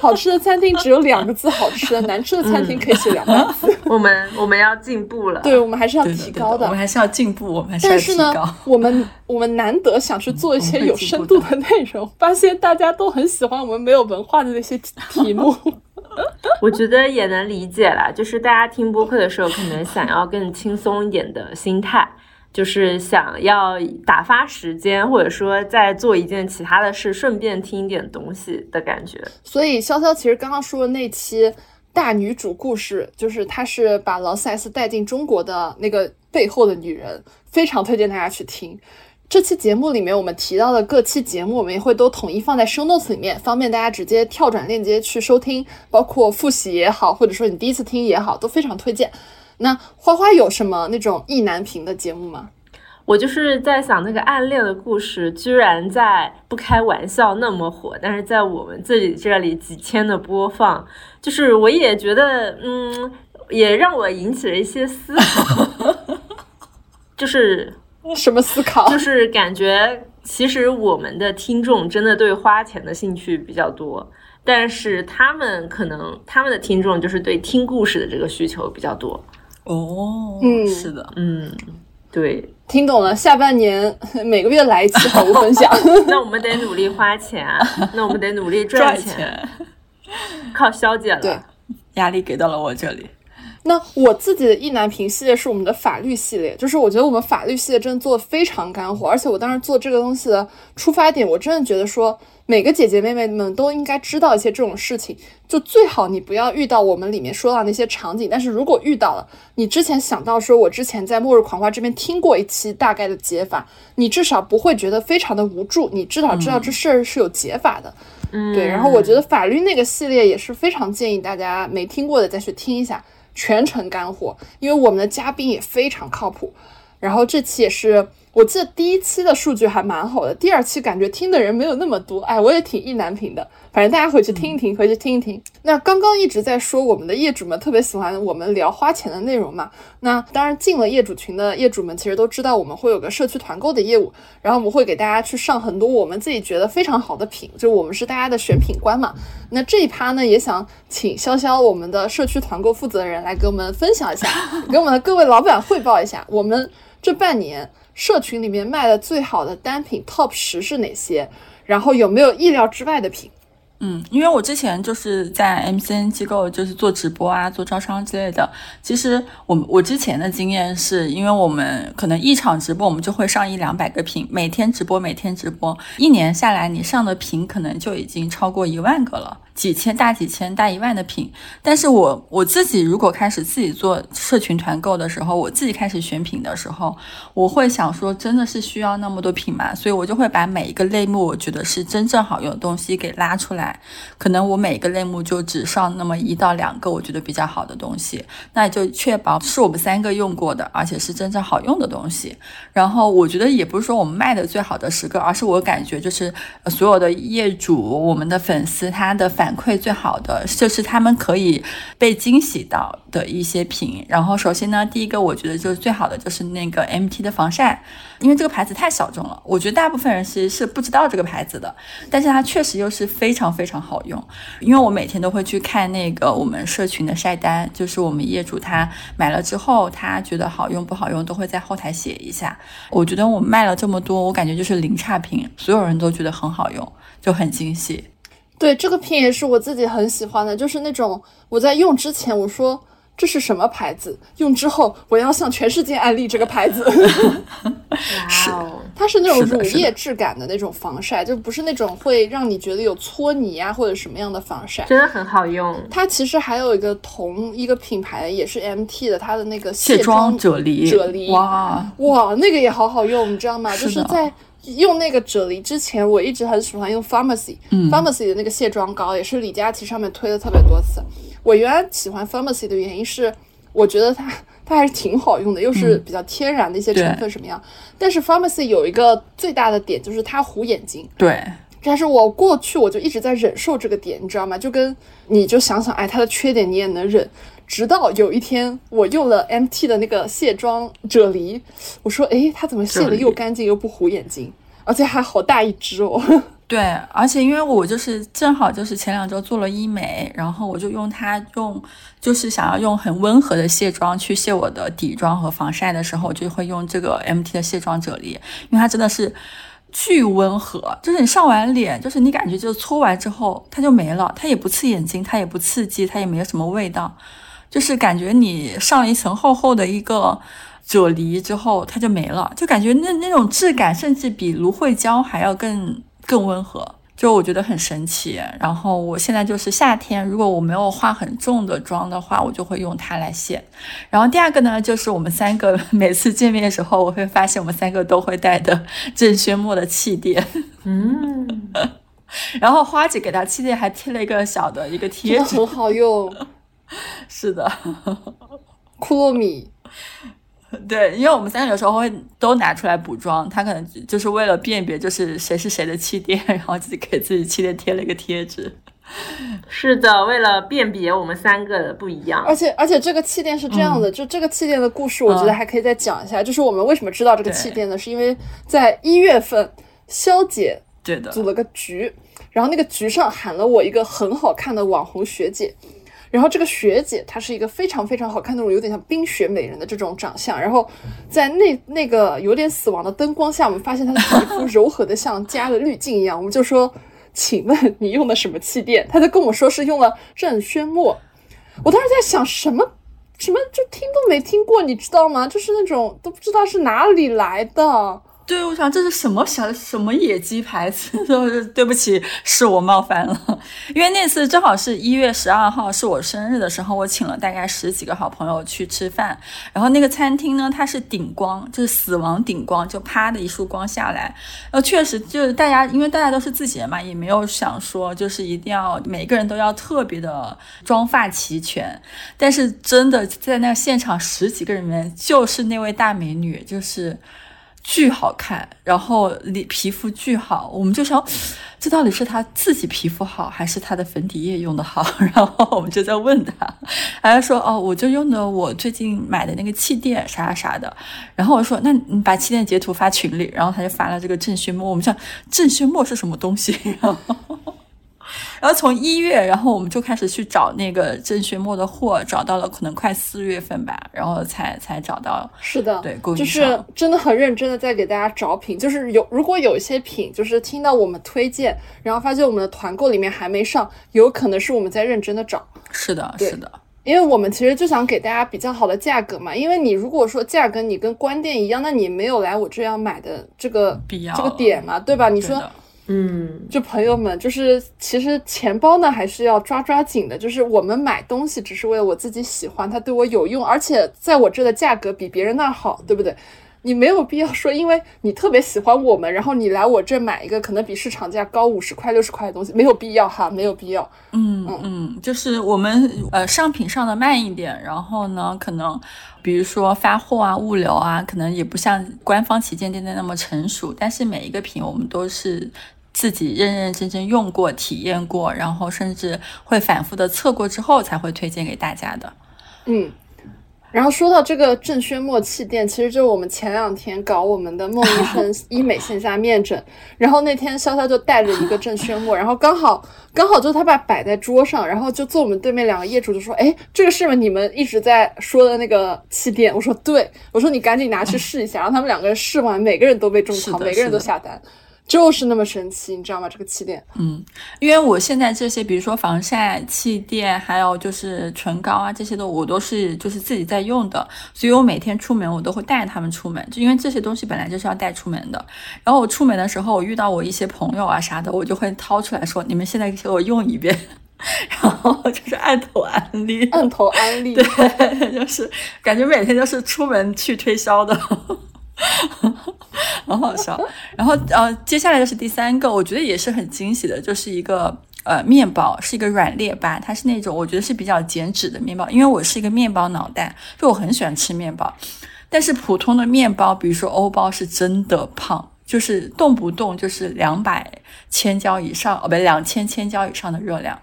好吃的餐厅只有两个字好吃，难吃的餐厅可以写两个字。[LAUGHS] 我们我们要进步了，对我们还是要提高的，我们还是要进步，我们还是要提高。但是呢，我们我们难得想去做一些有深度的内容，[LAUGHS] 发现大家都很喜欢我们没有文化的那些题目。我觉得也能理解啦，就是大家听播客的时候，可能想要更轻松一点的心态。就是想要打发时间，或者说在做一件其他的事，顺便听一点东西的感觉。所以潇潇其实刚刚说的那期大女主故事，就是她是把劳斯莱斯带进中国的那个背后的女人，非常推荐大家去听。这期节目里面我们提到的各期节目，我们也会都统一放在 show notes 里面，方便大家直接跳转链接去收听，包括复习也好，或者说你第一次听也好，都非常推荐。那花花有什么那种意难平的节目吗？我就是在想，那个暗恋的故事居然在不开玩笑那么火，但是在我们自己这里几千的播放，就是我也觉得，嗯，也让我引起了一些思考，[LAUGHS] 就是什么思考？就是感觉其实我们的听众真的对花钱的兴趣比较多，但是他们可能他们的听众就是对听故事的这个需求比较多。哦，嗯，是的，嗯，对，听懂了。下半年每个月来一次好物分享，[LAUGHS] 那我们得努力花钱，[LAUGHS] 那我们得努力赚钱，靠肖姐了。对，压力给到了我这里。那我自己的意难平系列是我们的法律系列，就是我觉得我们法律系列真的做的非常干货，而且我当时做这个东西的出发点，我真的觉得说。每个姐姐妹妹们都应该知道一些这种事情，就最好你不要遇到我们里面说到那些场景。但是如果遇到了，你之前想到说，我之前在末日狂花这边听过一期大概的解法，你至少不会觉得非常的无助，你至少知道这事儿是有解法的。嗯，对。然后我觉得法律那个系列也是非常建议大家没听过的再去听一下，全程干货，因为我们的嘉宾也非常靠谱。然后这期也是。我记得第一期的数据还蛮好的，第二期感觉听的人没有那么多，哎，我也挺意难平的。反正大家回去听一听，回去听一听。那刚刚一直在说我们的业主们特别喜欢我们聊花钱的内容嘛？那当然进了业主群的业主们其实都知道我们会有个社区团购的业务，然后我们会给大家去上很多我们自己觉得非常好的品，就我们是大家的选品官嘛。那这一趴呢，也想请潇潇我们的社区团购负责人来给我们分享一下，[LAUGHS] 给我们的各位老板汇报一下我们这半年。社群里面卖的最好的单品 Top 十是哪些？然后有没有意料之外的品？嗯，因为我之前就是在 MCN 机构，就是做直播啊，做招商之类的。其实我我之前的经验是，因为我们可能一场直播我们就会上一两百个品，每天直播每天直播，一年下来你上的品可能就已经超过一万个了。几千大几千大一万的品，但是我我自己如果开始自己做社群团购的时候，我自己开始选品的时候，我会想说，真的是需要那么多品吗？所以我就会把每一个类目我觉得是真正好用的东西给拉出来，可能我每个类目就只上那么一到两个我觉得比较好的东西，那就确保是我们三个用过的，而且是真正好用的东西。然后我觉得也不是说我们卖的最好的十个，而是我感觉就是所有的业主、我们的粉丝他的反馈最好的，就是他们可以被惊喜到的一些品。然后首先呢，第一个我觉得就是最好的就是那个 MT 的防晒，因为这个牌子太小众了，我觉得大部分人其实是不知道这个牌子的，但是它确实又是非常非常好用。因为我每天都会去看那个我们社群的晒单，就是我们业主他买了之后，他觉得好用不好用，都会在后台写一下。我觉得我卖了这么多，我感觉就是零差评，所有人都觉得很好用，就很惊喜。对，这个品也是我自己很喜欢的，就是那种我在用之前我说。这是什么牌子？用之后我要向全世界安利这个牌子。[LAUGHS] 是，它是那种乳液质感的那种防晒，就不是那种会让你觉得有搓泥啊或者什么样的防晒，真的很好用。它其实还有一个同一个品牌，也是 MT 的，它的那个卸妆啫喱，啫喱，哇哇，那个也好好用，你知道吗？就是在用那个啫喱之前，我一直很喜欢用 Pharmacy，Pharmacy 的那个卸妆膏，也是李佳琦上面推的特别多次。我原来喜欢 Pharmacy 的原因是，我觉得它它还是挺好用的，又是比较天然的一些成分什么样。但是 Pharmacy 有一个最大的点就是它糊眼睛。对。但是我过去我就一直在忍受这个点，你知道吗？就跟你就想想，哎，它的缺点你也能忍。直到有一天我用了 MT 的那个卸妆啫喱，我说，哎，它怎么卸的又干净又不糊眼睛，而且还好大一支哦。对，而且因为我就是正好就是前两周做了医美，然后我就用它用，就是想要用很温和的卸妆去卸我的底妆和防晒的时候，我就会用这个 MT 的卸妆啫喱，因为它真的是巨温和，就是你上完脸，就是你感觉就搓完之后它就没了，它也不刺眼睛，它也不刺激，它也没有什么味道，就是感觉你上了一层厚厚的一个啫喱之后它就没了，就感觉那那种质感甚至比芦荟胶还要更。更温和，就我觉得很神奇。然后我现在就是夏天，如果我没有化很重的妆的话，我就会用它来卸。然后第二个呢，就是我们三个 [LAUGHS] 每次见面的时候，我会发现我们三个都会带的 [LAUGHS] 郑轩墨的气垫。嗯，[LAUGHS] 然后花姐给他气垫还贴了一个小的一个贴纸，很好用。是的，库洛米。[LAUGHS] 对，因为我们三个有时候会都拿出来补妆，他可能就是为了辨别就是谁是谁的气垫，[LAUGHS] 然后自己给自己气垫贴了一个贴纸。是的，为了辨别我们三个的不一样。而且而且这个气垫是这样的，就这个气垫的故事，我觉得还可以再讲一下。就是我们为什么知道这个气垫呢？是因为在一月份，肖姐对的组了个局，然后那个局上喊了我一个很好看的网红学姐。然后这个学姐她是一个非常非常好看那种有点像冰雪美人的这种长相，然后在那那个有点死亡的灯光下，我们发现她的皮肤柔和的像加了滤镜一样。我们就说，请问你用的什么气垫？她就跟我说是用了郑轩墨。我当时在想什么什么就听都没听过，你知道吗？就是那种都不知道是哪里来的。对，我想这是什么小什么野鸡牌子？[LAUGHS] 对不起，是我冒犯了。因为那次正好是一月十二号，是我生日的时候，我请了大概十几个好朋友去吃饭。然后那个餐厅呢，它是顶光，就是死亡顶光，就啪的一束光下来。然后确实就是大家，因为大家都是自己人嘛，也没有想说就是一定要每个人都要特别的妆发齐全。但是真的在那现场十几个人里面，就是那位大美女，就是。巨好看，然后里皮肤巨好，我们就想，[SNIFFS] 这到底是他自己皮肤好，还是他的粉底液用的好？[LAUGHS] 然后我们就在问他，他说哦，我就用的我最近买的那个气垫啥啥的。然后我说，那你把气垫截图发群里，然后他就发了这个郑轩墨，我们想郑轩墨是什么东西？然后。然后从一月，然后我们就开始去找那个郑学墨的货，找到了可能快四月份吧，然后才才找到。是的，对，就是真的很认真的在给大家找品，就是有如果有一些品，就是听到我们推荐，然后发现我们的团购里面还没上，有可能是我们在认真的找。是的，是的，因为我们其实就想给大家比较好的价格嘛，因为你如果说价格你跟关店一样，那你没有来我这样买的这个必要这个点嘛，对吧？你说。嗯，就朋友们，就是其实钱包呢还是要抓抓紧的。就是我们买东西只是为了我自己喜欢，它对我有用，而且在我这的价格比别人那儿好，对不对？你没有必要说，因为你特别喜欢我们，然后你来我这买一个可能比市场价高五十块、六十块的东西，没有必要哈，没有必要。嗯嗯，就是我们呃商品上的慢一点，然后呢，可能比如说发货啊、物流啊，可能也不像官方旗舰店的那么成熟，但是每一个品我们都是自己认认真真用过、体验过，然后甚至会反复的测过之后才会推荐给大家的。嗯。然后说到这个正轩墨气垫，其实就是我们前两天搞我们的孟医生 [LAUGHS] 医美线下面诊，然后那天潇潇就带着一个正轩墨，然后刚好刚好就他把摆在桌上，然后就坐我们对面两个业主就说：“哎，这个是你们一直在说的那个气垫？”我说：“对。”我说：“你赶紧拿去试一下。”然后他们两个人试完，每个人都被种草，每个人都下单。就是那么神奇，你知道吗？这个气垫，嗯，因为我现在这些，比如说防晒气垫，还有就是唇膏啊，这些的我都是就是自己在用的，所以我每天出门我都会带着它们出门，就因为这些东西本来就是要带出门的。然后我出门的时候，我遇到我一些朋友啊啥的，我就会掏出来说：“你们现在给我用一遍。[LAUGHS] ”然后就是按头安利，按头安利，[LAUGHS] 对，就是感觉每天就是出门去推销的。很好笑，然后呃，接下来就是第三个，我觉得也是很惊喜的，就是一个呃面包，是一个软裂巴，它是那种我觉得是比较减脂的面包，因为我是一个面包脑袋，就我很喜欢吃面包，但是普通的面包，比如说欧包，是真的胖，就是动不动就是两百千焦以上，哦不，两千千焦以上的热量。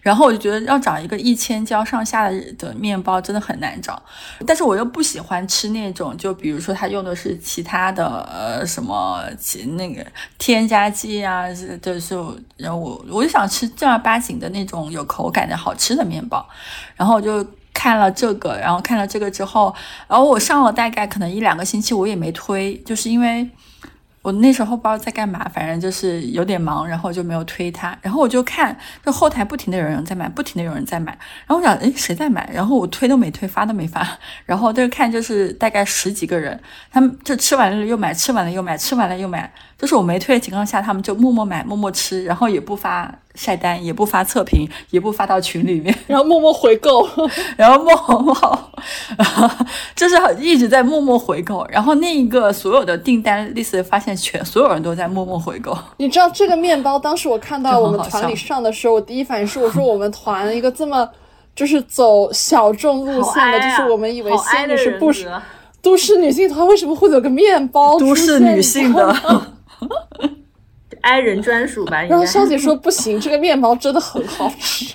然后我就觉得要找一个一千焦上下的的面包真的很难找，但是我又不喜欢吃那种，就比如说它用的是其他的呃什么其那个添加剂啊，就是然后我我就想吃正儿八经的那种有口感的好吃的面包，然后我就看了这个，然后看了这个之后，然后我上了大概可能一两个星期，我也没推，就是因为。我那时候不知道在干嘛，反正就是有点忙，然后就没有推他。然后我就看，就后台不停的有人在买，不停的有人在买。然后我想，诶，谁在买？然后我推都没推，发都没发。然后就看，就是大概十几个人，他们就吃完了又买，吃完了又买，吃完了又买。就是我没退的情况下，他们就默默买，默默吃，然后也不发晒单，也不发测评，也不发到群里面，然后默默回购，[LAUGHS] 然后默默，就是一直在默默回购。然后那一个所有的订单 list 发现，全所有人都在默默回购。你知道这个面包，当时我看到我们团里上的时候，我第一反应是，我说我们团一个这么就是走小众路线的，就是我们以为仙女是不是都市女性团，为什么会有个面包？都市女性的。[LAUGHS] 爱人专属吧。然后肖姐说不行，这个面包真的很好吃，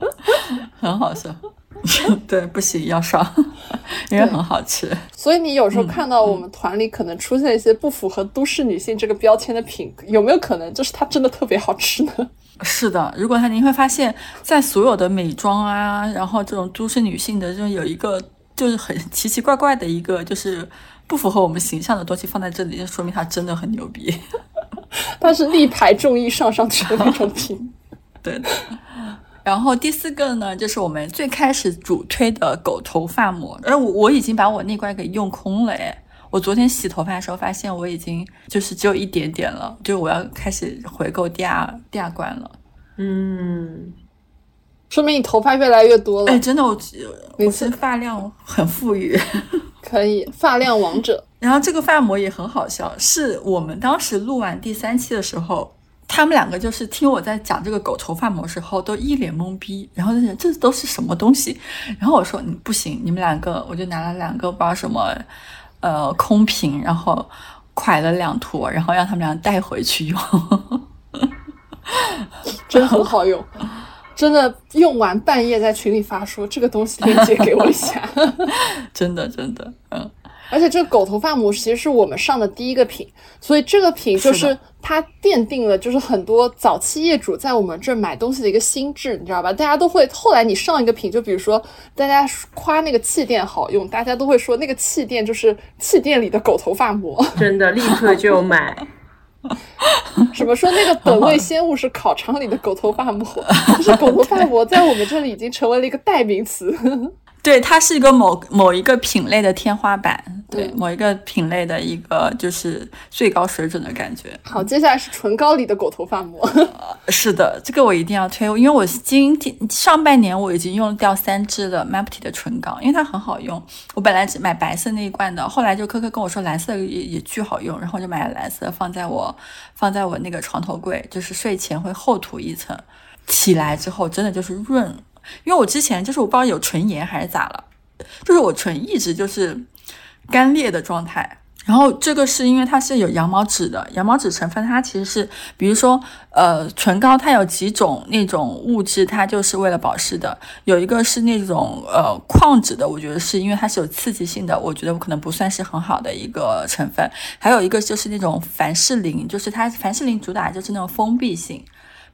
[LAUGHS] 很好笑。[LAUGHS] 对，不行要上，因为很好吃。所以你有时候看到我们团里可能出现一些不符合都市女性这个标签的品，有没有可能就是它真的特别好吃呢？是的，如果它您会发现，在所有的美妆啊，然后这种都市女性的，就有一个就是很奇奇怪怪的一个就是。不符合我们形象的东西放在这里，就说明它真的很牛逼。[LAUGHS] 它是力排众议上上去的那种 [LAUGHS] 品。对的。然后第四个呢，就是我们最开始主推的狗头发膜。而，我我已经把我那罐给用空了哎。我昨天洗头发的时候发现我已经就是只有一点点了，就我要开始回购第二第二罐了。嗯，说明你头发越来越多了。哎，真的，我我是发量很富裕。可以，发量王者。然后这个发膜也很好笑，是我们当时录完第三期的时候，他们两个就是听我在讲这个狗头发膜时候，都一脸懵逼，然后就想这都是什么东西。然后我说你不行，你们两个，我就拿了两个不知道什么，呃，空瓶，然后蒯了两坨，然后让他们俩带回去用，[LAUGHS] 真的很好用。真的用完半夜在群里发说这个东西链接给我一下，[LAUGHS] 真的真的，嗯，而且这个狗头发膜其实是我们上的第一个品，所以这个品就是它奠定了就是很多早期业主在我们这儿买东西的一个心智，你知道吧？大家都会后来你上一个品，就比如说大家夸那个气垫好用，大家都会说那个气垫就是气垫里的狗头发膜，[LAUGHS] 真的立刻就买。[LAUGHS] 什么说那个本味鲜物是烤肠里的狗头发膜？[LAUGHS] 就是狗头发膜在我们这里已经成为了一个代名词。[LAUGHS] 对，它是一个某某一个品类的天花板。对某一个品类的一个就是最高水准的感觉。好，接下来是唇膏里的狗头发膜。是的，这个我一定要推，因为我今天上半年我已经用掉三支的 Mapti 的唇膏，因为它很好用。我本来只买白色那一罐的，后来就科科跟我说蓝色也也巨好用，然后就买了蓝色放在我放在我那个床头柜，就是睡前会厚涂一层，起来之后真的就是润。因为我之前就是我不知道有唇炎还是咋了，就是我唇一直就是干裂的状态。然后这个是因为它是有羊毛脂的，羊毛脂成分它其实是，比如说，呃，唇膏它有几种那种物质，它就是为了保湿的。有一个是那种呃矿脂的，我觉得是因为它是有刺激性的，我觉得我可能不算是很好的一个成分。还有一个就是那种凡士林，就是它凡士林主打就是那种封闭性。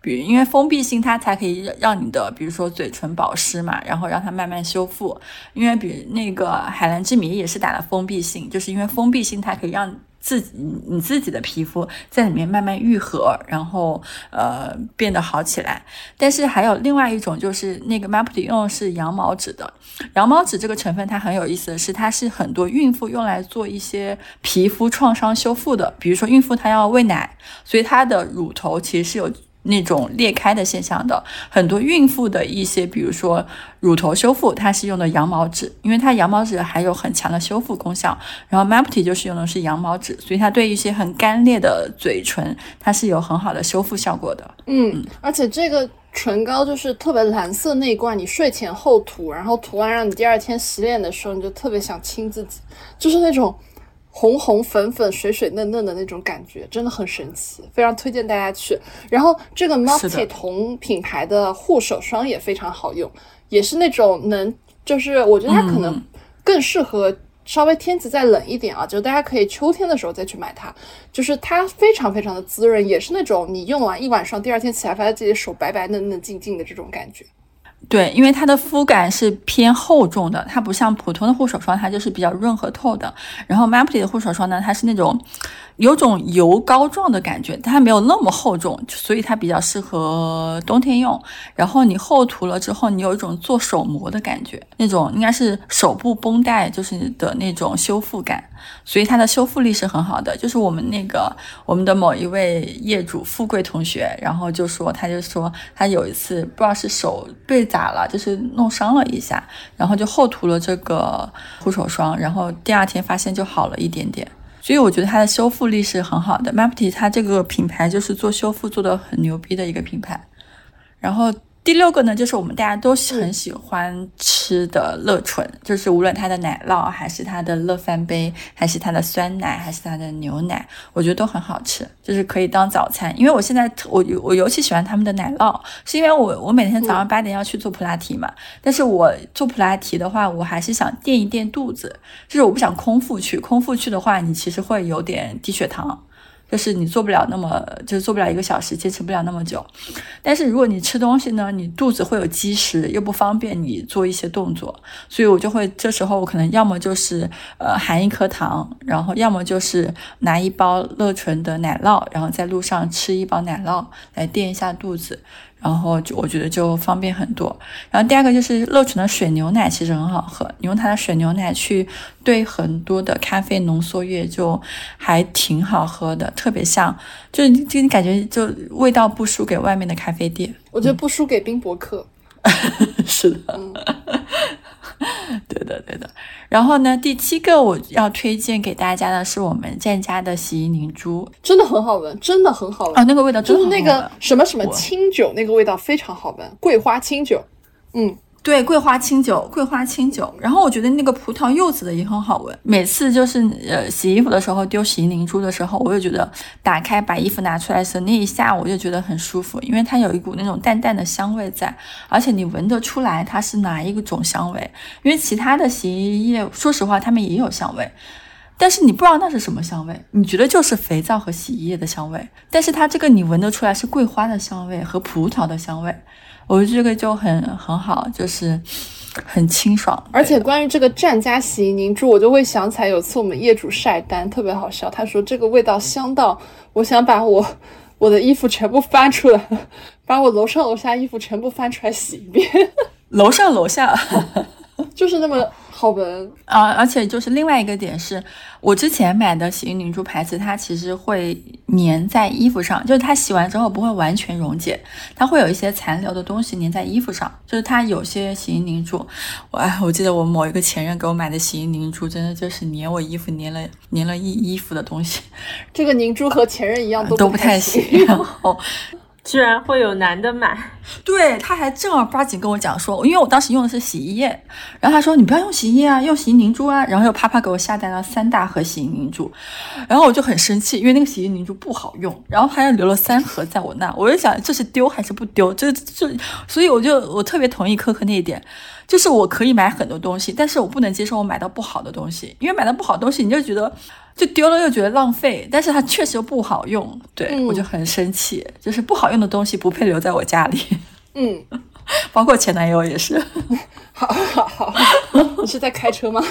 比如，因为封闭性它才可以让你的，比如说嘴唇保湿嘛，然后让它慢慢修复。因为比那个海蓝之谜也是打了封闭性，就是因为封闭性它可以让自己你自己的皮肤在里面慢慢愈合，然后呃变得好起来。但是还有另外一种，就是那个 Mapti 用的是羊毛脂的。羊毛脂这个成分它很有意思的是，它是很多孕妇用来做一些皮肤创伤修复的。比如说孕妇她要喂奶，所以她的乳头其实是有。那种裂开的现象的很多孕妇的一些，比如说乳头修复，它是用的羊毛脂，因为它羊毛脂还有很强的修复功效。然后 Mapti 就是用的是羊毛脂，所以它对一些很干裂的嘴唇，它是有很好的修复效果的。嗯，而且这个唇膏就是特别蓝色那一罐，你睡前后涂，然后涂完让你第二天洗脸的时候，你就特别想亲自己，就是那种。红红粉粉、水水嫩嫩的那种感觉，真的很神奇，非常推荐大家去。然后这个 m u l t i 同品牌的护手霜也非常好用，也是那种能，就是我觉得它可能更适合稍微天气再冷一点啊，就大家可以秋天的时候再去买它，就是它非常非常的滋润，也是那种你用完一晚上，第二天起来发现自己的手白白嫩嫩、净净的这种感觉。对，因为它的肤感是偏厚重的，它不像普通的护手霜，它就是比较润和透的。然后 Mapti 的护手霜呢，它是那种。有种油膏状的感觉，但它没有那么厚重，所以它比较适合冬天用。然后你厚涂了之后，你有一种做手膜的感觉，那种应该是手部绷带就是的那种修复感，所以它的修复力是很好的。就是我们那个我们的某一位业主富贵同学，然后就说他就说他有一次不知道是手被咋了，就是弄伤了一下，然后就厚涂了这个护手霜，然后第二天发现就好了一点点。所以我觉得它的修复力是很好的，Mapti 它这个品牌就是做修复做的很牛逼的一个品牌，然后。第六个呢，就是我们大家都很喜欢吃的乐纯，就是无论它的奶酪，还是它的乐翻杯，还是它的酸奶，还是它的牛奶，我觉得都很好吃，就是可以当早餐。因为我现在我我尤其喜欢他们的奶酪，是因为我我每天早上八点要去做普拉提嘛，但是我做普拉提的话，我还是想垫一垫肚子，就是我不想空腹去，空腹去的话，你其实会有点低血糖。就是你做不了那么，就是做不了一个小时，坚持不了那么久。但是如果你吃东西呢，你肚子会有积食，又不方便你做一些动作，所以我就会这时候我可能要么就是呃含一颗糖，然后要么就是拿一包乐纯的奶酪，然后在路上吃一包奶酪来垫一下肚子。然后就我觉得就方便很多。然后第二个就是乐纯的水牛奶其实很好喝，你用它的水牛奶去兑很多的咖啡浓缩液，就还挺好喝的，特别像，就就你感觉就味道不输给外面的咖啡店。我觉得不输给冰博客。[LAUGHS] 是的。[LAUGHS] 对的，对的。然后呢，第七个我要推荐给大家的是我们建家的洗衣凝珠，真的很好闻，真的很好闻啊！那个味道就是那个什么什么清酒，那个味道非常好闻，桂花清酒，嗯。对，桂花清酒，桂花清酒。然后我觉得那个葡萄柚子的也很好闻。每次就是呃洗衣服的时候丢洗衣凝珠的时候，我就觉得打开把衣服拿出来时那一下我就觉得很舒服，因为它有一股那种淡淡的香味在，而且你闻得出来它是哪一种香味。因为其他的洗衣液，说实话它们也有香味，但是你不知道那是什么香味，你觉得就是肥皂和洗衣液的香味，但是它这个你闻得出来是桂花的香味和葡萄的香味。我觉得这个就很很好，就是很清爽。而且关于这个战家洗衣凝珠，我就会想起来有次我们业主晒单，特别好笑。他说这个味道香到，我想把我我的衣服全部翻出来，把我楼上楼下衣服全部翻出来洗一遍。[LAUGHS] 楼上楼下，[LAUGHS] 就是那么好闻啊！而且就是另外一个点是，我之前买的洗衣凝珠牌子，它其实会粘在衣服上，就是它洗完之后不会完全溶解，它会有一些残留的东西粘在衣服上。就是它有些洗衣凝珠，我哎，我记得我某一个前任给我买的洗衣凝珠，真的就是粘我衣服，粘了粘了一衣服的东西。这个凝珠和前任一样，都不太行。然后。居然会有男的买，[LAUGHS] 对，他还正儿八经跟我讲说，因为我当时用的是洗衣液，然后他说你不要用洗衣液啊，用洗衣凝珠啊，然后又啪啪给我下单了三大盒洗衣凝珠，然后我就很生气，因为那个洗衣凝珠不好用，然后他又留了三盒在我那，我就想这是丢还是不丢，这这，所以我就我特别同意科科那一点，就是我可以买很多东西，但是我不能接受我买到不好的东西，因为买到不好的东西你就觉得。就丢了又觉得浪费，但是它确实又不好用，对我就很生气。就是不好用的东西不配留在我家里，嗯，[LAUGHS] 包括前男友也是。[LAUGHS] 好好好，你是在开车吗？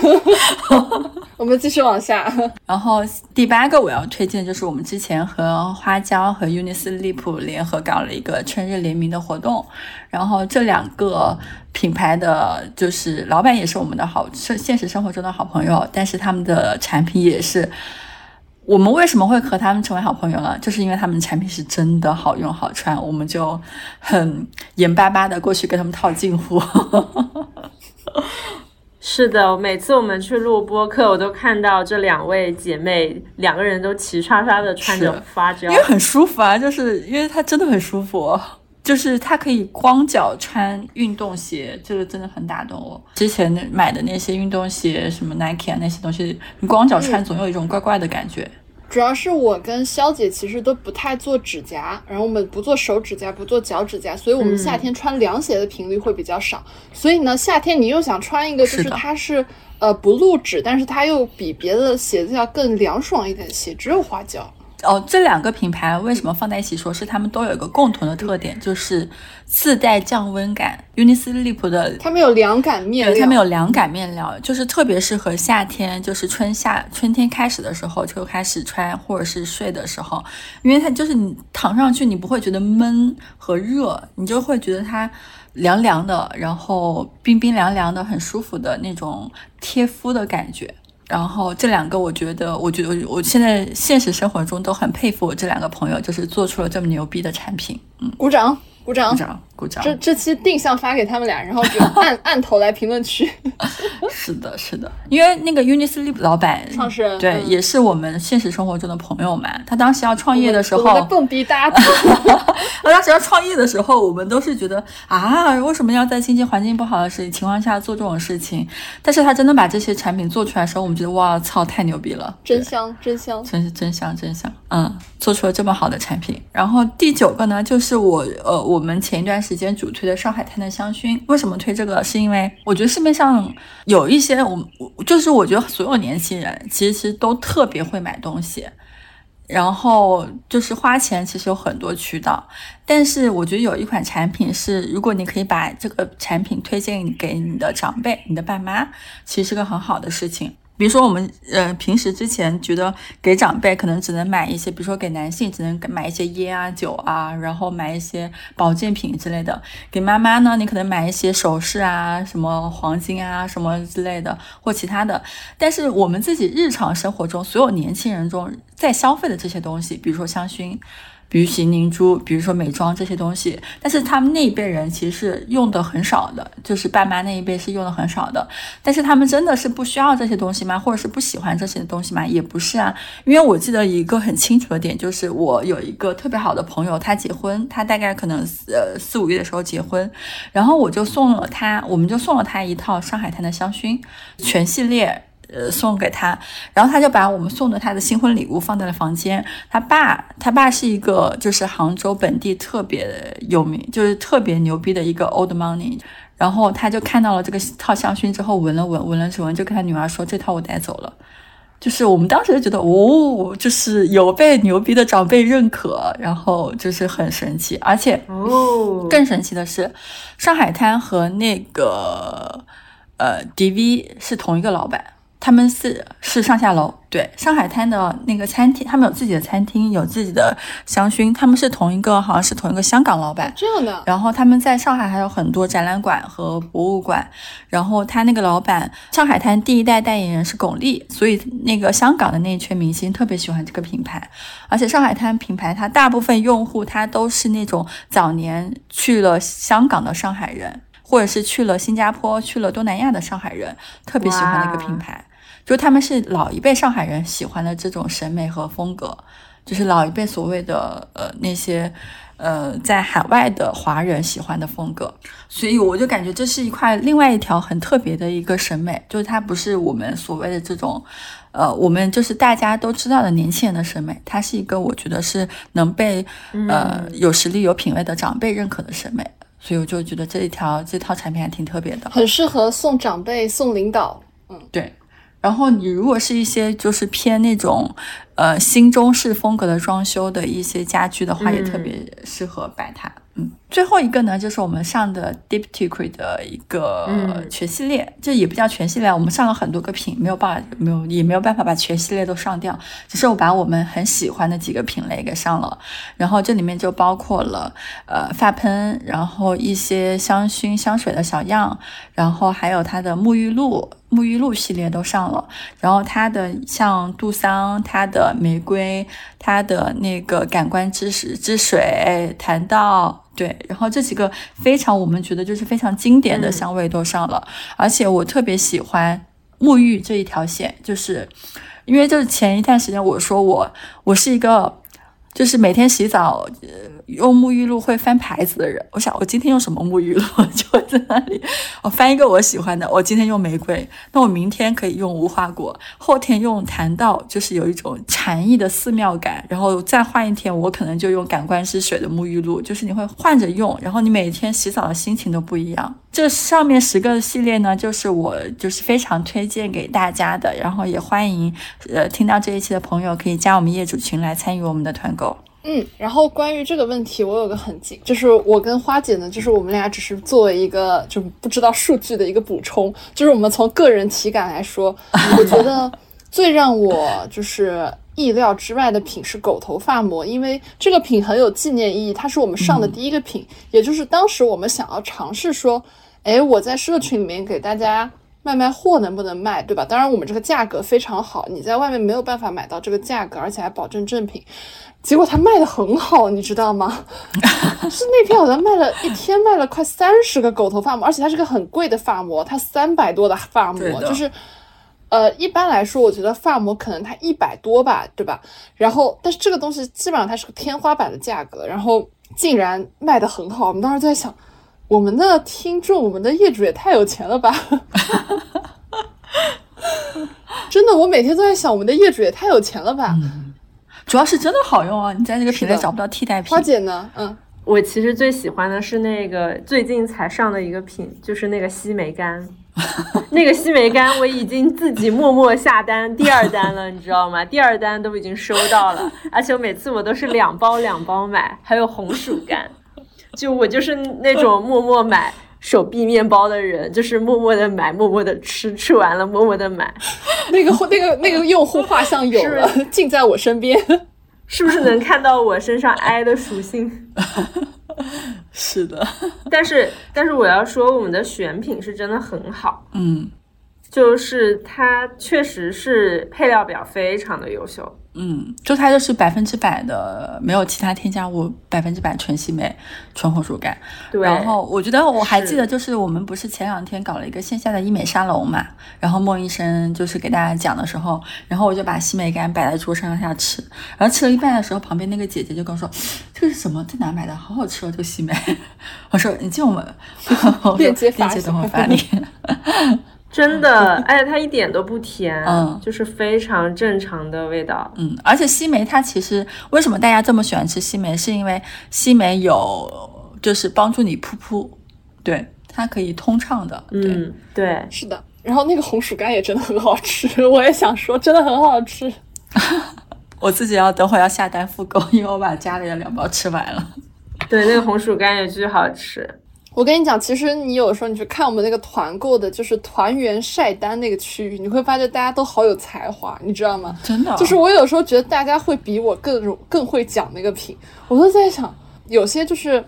[LAUGHS] 我们继续往下。然后第八个我要推荐就是我们之前和花椒和 Unisleep 联合搞了一个春日联名的活动，然后这两个品牌的就是老板也是我们的好现现实生活中的好朋友，但是他们的产品也是。我们为什么会和他们成为好朋友呢？就是因为他们产品是真的好用好穿，我们就很眼巴巴的过去跟他们套近乎。[LAUGHS] 是的，每次我们去录播客，我都看到这两位姐妹两个人都齐刷刷的穿着发胶，因为很舒服啊，就是因为它真的很舒服，就是它可以光脚穿运动鞋，这个真的很打动我。之前买的那些运动鞋，什么 Nike 啊那些东西，你光脚穿总有一种怪怪的感觉。主要是我跟肖姐其实都不太做指甲，然后我们不做手指甲，不做脚指甲，所以我们夏天穿凉鞋的频率会比较少。所以呢，夏天你又想穿一个，就是它是呃不露趾，但是它又比别的鞋子要更凉爽一点的鞋，只有花椒。哦，这两个品牌为什么放在一起说？是他们都有一个共同的特点，就是自带降温感。Unisleep 的，他们有凉感面料，他们有凉感面料，就是特别适合夏天，就是春夏春天开始的时候就开始穿，或者是睡的时候，因为它就是你躺上去，你不会觉得闷和热，你就会觉得它凉凉的，然后冰冰凉凉的，很舒服的那种贴肤的感觉。然后这两个，我觉得，我觉得我现在现实生活中都很佩服我这两个朋友，就是做出了这么牛逼的产品。嗯，鼓掌。鼓掌，鼓掌，鼓掌！这这期定向发给他们俩，然后就 [LAUGHS] 按按头来评论区。[LAUGHS] 是的，是的，因为那个 Unisleep 老板创始人对，也是我们现实生活中的朋友嘛。他当时要创业的时候，蹦迪大家。[LAUGHS] 他当时要创业的时候，我们都是觉得啊，为什么要在经济环境不好的事情况下做这种事情？但是他真的把这些产品做出来的时候，我们觉得哇操，太牛逼了！真香，真香，真是真香，真香。嗯，做出了这么好的产品。然后第九个呢，就是我呃我。我们前一段时时间主推的上海滩的香薰，为什么推这个？是因为我觉得市面上有一些，我就是我觉得所有年轻人其实都特别会买东西，然后就是花钱其实有很多渠道，但是我觉得有一款产品是，如果你可以把这个产品推荐给你的长辈、你的爸妈，其实是个很好的事情。比如说，我们呃平时之前觉得给长辈可能只能买一些，比如说给男性只能买一些烟啊、酒啊，然后买一些保健品之类的。给妈妈呢，你可能买一些首饰啊、什么黄金啊、什么之类的，或其他的。但是我们自己日常生活中，所有年轻人中在消费的这些东西，比如说香薰。比如洗凝珠，比如说美妆这些东西，但是他们那一辈人其实用的很少的，就是爸妈那一辈是用的很少的。但是他们真的是不需要这些东西吗？或者是不喜欢这些东西吗？也不是啊，因为我记得一个很清楚的点，就是我有一个特别好的朋友，他结婚，他大概可能呃四五月的时候结婚，然后我就送了他，我们就送了他一套上海滩的香薰全系列。呃，送给他，然后他就把我们送的他的新婚礼物放在了房间。他爸，他爸是一个就是杭州本地特别有名，就是特别牛逼的一个 old money。然后他就看到了这个套香薰之后，闻了闻，闻了闻，就跟他女儿说：“这套我带走了。”就是我们当时就觉得，哦，就是有被牛逼的长辈认可，然后就是很神奇。而且，哦，更神奇的是，上海滩和那个呃 DV 是同一个老板。他们是是上下楼，对，上海滩的那个餐厅，他们有自己的餐厅，有自己的香薰，他们是同一个，好像是同一个香港老板。这样的。然后他们在上海还有很多展览馆和博物馆。然后他那个老板，上海滩第一代代言人是巩俐，所以那个香港的那一圈明星特别喜欢这个品牌。而且上海滩品牌，它大部分用户他都是那种早年去了香港的上海人。或者是去了新加坡、去了东南亚的上海人特别喜欢的一个品牌，就他们是老一辈上海人喜欢的这种审美和风格，就是老一辈所谓的呃那些呃在海外的华人喜欢的风格，所以我就感觉这是一块另外一条很特别的一个审美，就是它不是我们所谓的这种呃我们就是大家都知道的年轻人的审美，它是一个我觉得是能被呃有实力、有品位的长辈认可的审美。所以我就觉得这一条这套产品还挺特别的，很适合送长辈、送领导。嗯，对。然后你如果是一些就是偏那种呃新中式风格的装修的一些家居的话，也特别适合摆它。嗯，最后一个呢，就是我们上的 Deep Secret 的一个全系列，这也不叫全系列，我们上了很多个品，没有办法，没有也没有办法把全系列都上掉，只是我把我们很喜欢的几个品类给上了。然后这里面就包括了呃发喷，然后一些香薰香水的小样，然后还有它的沐浴露，沐浴露系列都上了。然后它的像杜桑，它的玫瑰，它的那个感官之水之水，谈到。对，然后这几个非常我们觉得就是非常经典的香味都上了，而且我特别喜欢沐浴这一条线，就是因为就是前一段时间我说我我是一个就是每天洗澡。用沐浴露会翻牌子的人，我想我今天用什么沐浴露，[LAUGHS] 就在那里，我翻一个我喜欢的。我今天用玫瑰，那我明天可以用无花果，后天用檀道，就是有一种禅意的寺庙感。然后再换一天，我可能就用感官之水的沐浴露，就是你会换着用，然后你每天洗澡的心情都不一样。这上面十个系列呢，就是我就是非常推荐给大家的，然后也欢迎呃听到这一期的朋友可以加我们业主群来参与我们的团购。嗯，然后关于这个问题，我有个很近，就是我跟花姐呢，就是我们俩只是作为一个就不知道数据的一个补充，就是我们从个人体感来说，我觉得最让我就是意料之外的品是狗头发膜，因为这个品很有纪念意义，它是我们上的第一个品，也就是当时我们想要尝试说，哎，我在社群里面给大家卖卖货能不能卖，对吧？当然我们这个价格非常好，你在外面没有办法买到这个价格，而且还保证正品。结果它卖的很好，你知道吗？[LAUGHS] 是那天好像卖了一天卖了快三十个狗头发膜，而且它是个很贵的发膜，它三百多的发膜，就是，呃，一般来说，我觉得发膜可能它一百多吧，对吧？然后，但是这个东西基本上它是个天花板的价格，然后竟然卖的很好，我们当时在想，我们的听众，我们的业主也太有钱了吧？[LAUGHS] 真的，我每天都在想，我们的业主也太有钱了吧？主要是真的好用啊！你在那个品类找不到替代品。花姐呢？嗯，我其实最喜欢的是那个最近才上的一个品，就是那个西梅干。[LAUGHS] 那个西梅干我已经自己默默下单第二单了，你知道吗？第二单都已经收到了，而且我每次我都是两包两包买。还有红薯干，就我就是那种 [LAUGHS] 默默买。手臂面包的人 [LAUGHS] 就是默默的买，默默的吃，吃完了默默的买。[LAUGHS] 那个那个那个用户画像有了，近在我身边，是不是能看到我身上 I 的属性？是的，但是但是我要说，我们的选品是真的很好，嗯，就是它确实是配料表非常的优秀。嗯，就它就是百分之百的没有其他添加物，百分之百纯西梅、纯红薯干。对。然后我觉得我还记得，就是我们不是前两天搞了一个线下的医美沙龙嘛，然后孟医生就是给大家讲的时候，然后我就把西梅干摆在桌上让他吃，然后吃了一半的时候，旁边那个姐姐就跟我说：“这个是什么？在哪买的？好好吃哦，这个西梅。[LAUGHS] ”我说：“你进我们 [LAUGHS] 链接，链接等会发你。”真的，而且它一点都不甜，嗯，就是非常正常的味道，嗯，而且西梅它其实为什么大家这么喜欢吃西梅，是因为西梅有就是帮助你噗噗，对，它可以通畅的，嗯，对，是的。然后那个红薯干也真的很好吃，我也想说，真的很好吃。[LAUGHS] 我自己要等会要下单复购，因为我把家里的两包吃完了。对，那个红薯干也巨好吃。我跟你讲，其实你有时候你去看我们那个团购的，就是团员晒单那个区域，你会发现大家都好有才华，你知道吗？真的，就是我有时候觉得大家会比我更更会讲那个品，我都在想，有些就是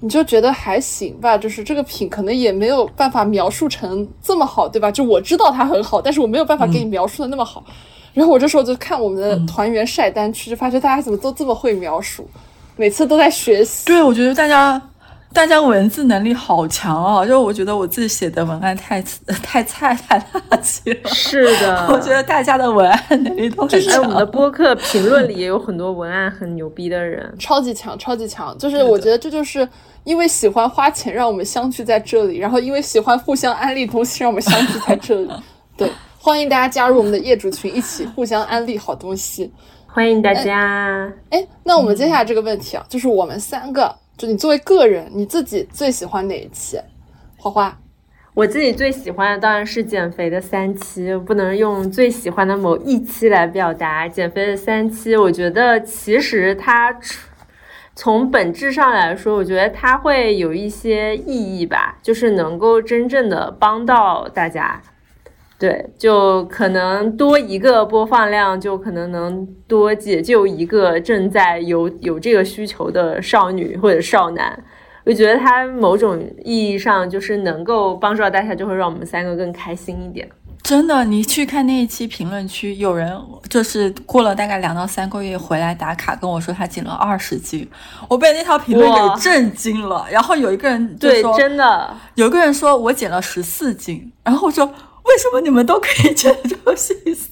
你就觉得还行吧，就是这个品可能也没有办法描述成这么好，对吧？就我知道它很好，但是我没有办法给你描述的那么好。然后我这时候就看我们的团员晒单区，就发现大家怎么都这么会描述，每次都在学习。对，我觉得大家。大家文字能力好强哦！就我觉得我自己写的文案太 [LAUGHS] 太菜太垃圾了。是的，[LAUGHS] 我觉得大家的文案能力都很强。我们的播客评论里也有很多文案很牛逼的人，[LAUGHS] 超级强，超级强。就是我觉得这就是因为喜欢花钱让我们相聚在这里，然后因为喜欢互相安利东西让我们相聚在这里。对，欢迎大家加入我们的业主群，一起互相安利好东西。欢迎大家。哎，那我们接下来这个问题啊，就是我们三个。就你作为个人，你自己最喜欢哪一期？花花，我自己最喜欢的当然是减肥的三期，不能用最喜欢的某一期来表达。减肥的三期，我觉得其实它从本质上来说，我觉得它会有一些意义吧，就是能够真正的帮到大家。对，就可能多一个播放量，就可能能多解救一个正在有有这个需求的少女或者少男。我觉得他某种意义上就是能够帮助到大家，就会让我们三个更开心一点。真的，你去看那一期评论区，有人就是过了大概两到三个月回来打卡跟我说他减了二十斤，我被那条评论给震惊了。然后有一个人就说，真的，有一个人说我减了十四斤，然后我说。为什么你们都可以减这么细色？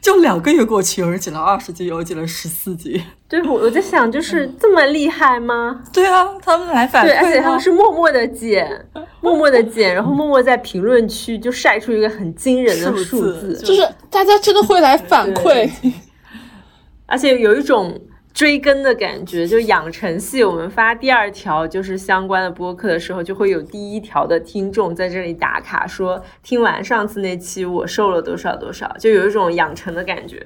就两个月过去，有人减了二十斤，有人减了十四斤。对，我我在想，就是这么厉害吗？对啊，他们来反馈，而且他们是默默的减，默默的减，然后默默在评论区就晒出一个很惊人的数字，就是大家真的会来反馈，而且有一种。追更的感觉，就养成系。我们发第二条就是相关的播客的时候，就会有第一条的听众在这里打卡，说听完上次那期我瘦了多少多少，就有一种养成的感觉。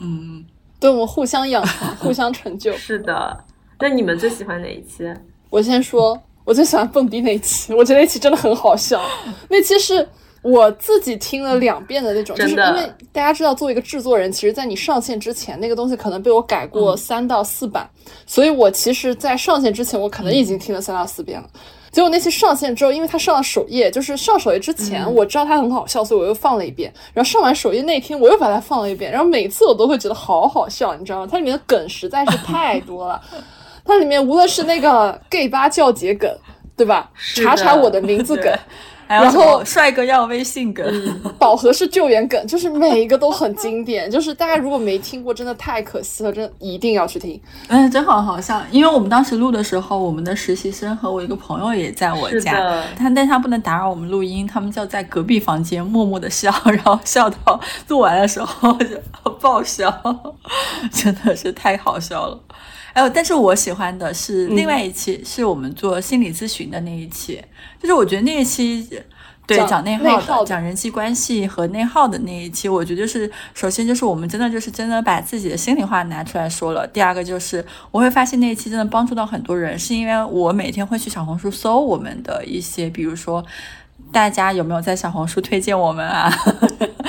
嗯，对，我们互相养成，[LAUGHS] 互相成就。是的，那你们最喜欢哪一期？我先说，我最喜欢蹦迪那期，我觉得那期真的很好笑，那期是。我自己听了两遍的那种，就是因为大家知道，作为一个制作人，其实，在你上线之前，那个东西可能被我改过三到四版，所以我其实，在上线之前，我可能已经听了三到四遍了。结果那期上线之后，因为它上了首页，就是上首页之前，我知道它很好笑，所以我又放了一遍。然后上完首页那天，我又把它放了一遍。然后每次我都会觉得好好笑，你知道吗？它里面的梗实在是太多了。[LAUGHS] 它里面无论是那个 gay 吧叫姐梗，对吧？查查我的名字梗。[LAUGHS] 然后帅哥要微信梗，[LAUGHS] 饱和式救援梗，就是每一个都很经典。就是大家如果没听过，真的太可惜了，真的一定要去听。嗯，真好好笑。因为我们当时录的时候，我们的实习生和我一个朋友也在我家，他但他不能打扰我们录音，他们就在隔壁房间默默的笑，然后笑到录完的时候就 [LAUGHS] 爆笑，[LAUGHS] 真的是太好笑了。还有，但是我喜欢的是另外一期，是我们做心理咨询的那一期。就是我觉得那一期，对讲内耗的、讲人际关系和内耗的那一期，我觉得是首先就是我们真的就是真的把自己的心里话拿出来说了。第二个就是我会发现那一期真的帮助到很多人，是因为我每天会去小红书搜我们的一些，比如说大家有没有在小红书推荐我们啊，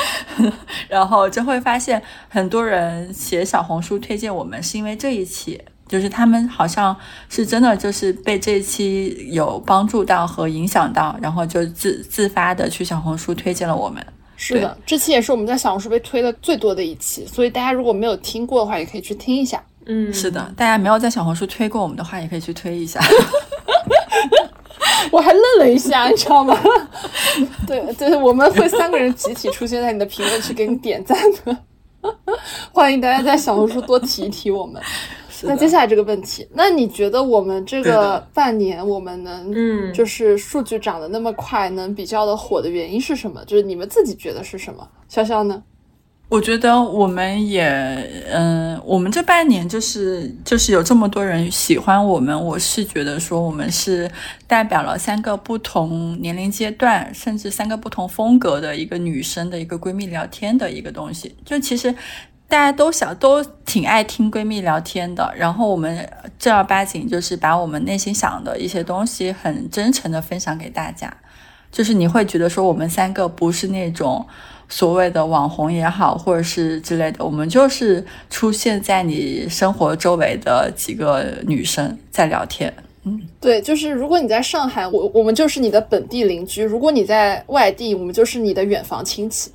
[LAUGHS] 然后就会发现很多人写小红书推荐我们，是因为这一期。就是他们好像是真的，就是被这期有帮助到和影响到，然后就自自发的去小红书推荐了我们。是的，这期也是我们在小红书被推的最多的一期，所以大家如果没有听过的话，也可以去听一下。嗯，是的，大家没有在小红书推过我们的话，也可以去推一下。[LAUGHS] 我还愣了一下，你知道吗？[LAUGHS] 对对，我们会三个人集体出现在你的评论区给你点赞的。[LAUGHS] 欢迎大家在小红书多提一提我们。那接下来这个问题，那你觉得我们这个半年我们能，嗯，就是数据涨得那么快，能比较的火的原因是什么？就是你们自己觉得是什么？潇潇呢？我觉得我们也，嗯，我们这半年就是就是有这么多人喜欢我们，我是觉得说我们是代表了三个不同年龄阶段，甚至三个不同风格的一个女生的一个闺蜜聊天的一个东西。就其实。大家都想都挺爱听闺蜜聊天的，然后我们正儿八经就是把我们内心想的一些东西很真诚的分享给大家，就是你会觉得说我们三个不是那种所谓的网红也好，或者是之类的，我们就是出现在你生活周围的几个女生在聊天。嗯，对，就是如果你在上海，我我们就是你的本地邻居；如果你在外地，我们就是你的远房亲戚。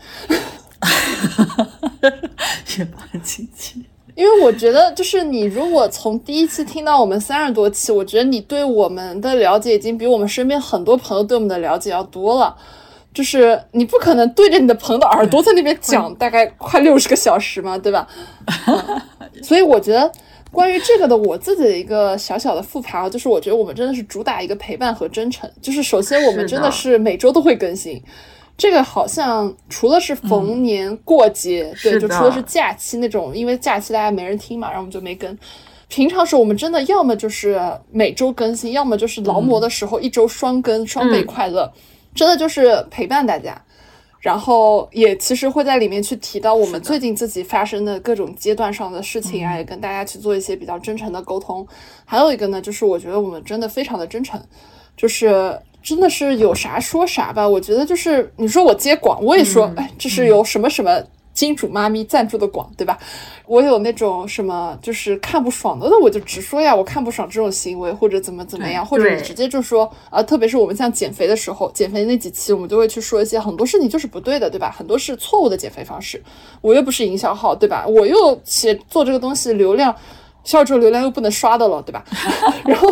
[LAUGHS] 远房亲戚，因为我觉得，就是你如果从第一期听到我们三十多期，我觉得你对我们的了解已经比我们身边很多朋友对我们的了解要多了。就是你不可能对着你的朋友的耳朵在那边讲大概快六十个小时嘛，对吧？[LAUGHS] 所以我觉得。关于这个的，我自己的一个小小的复盘啊，就是我觉得我们真的是主打一个陪伴和真诚。就是首先我们真的是每周都会更新，这个好像除了是逢年过节，对，就除了是假期那种，因为假期大家没人听嘛，然后我们就没更。平常时我们真的要么就是每周更新，要么就是劳模的时候一周双更，双倍快乐，真的就是陪伴大家。然后也其实会在里面去提到我们最近自己发生的各种阶段上的事情啊，也跟大家去做一些比较真诚的沟通。还有一个呢，就是我觉得我们真的非常的真诚，就是真的是有啥说啥吧。我觉得就是你说我接广，我也说，哎，这是有什么什么。金主妈咪赞助的广，对吧？我有那种什么，就是看不爽的，那我就直说呀，我看不爽这种行为，或者怎么怎么样，或者你直接就说啊。特别是我们像减肥的时候，减肥那几期，我们就会去说一些很多事情就是不对的，对吧？很多是错误的减肥方式。我又不是营销号，对吧？我又写做这个东西，流量销售流量又不能刷的了，对吧？[LAUGHS] 然后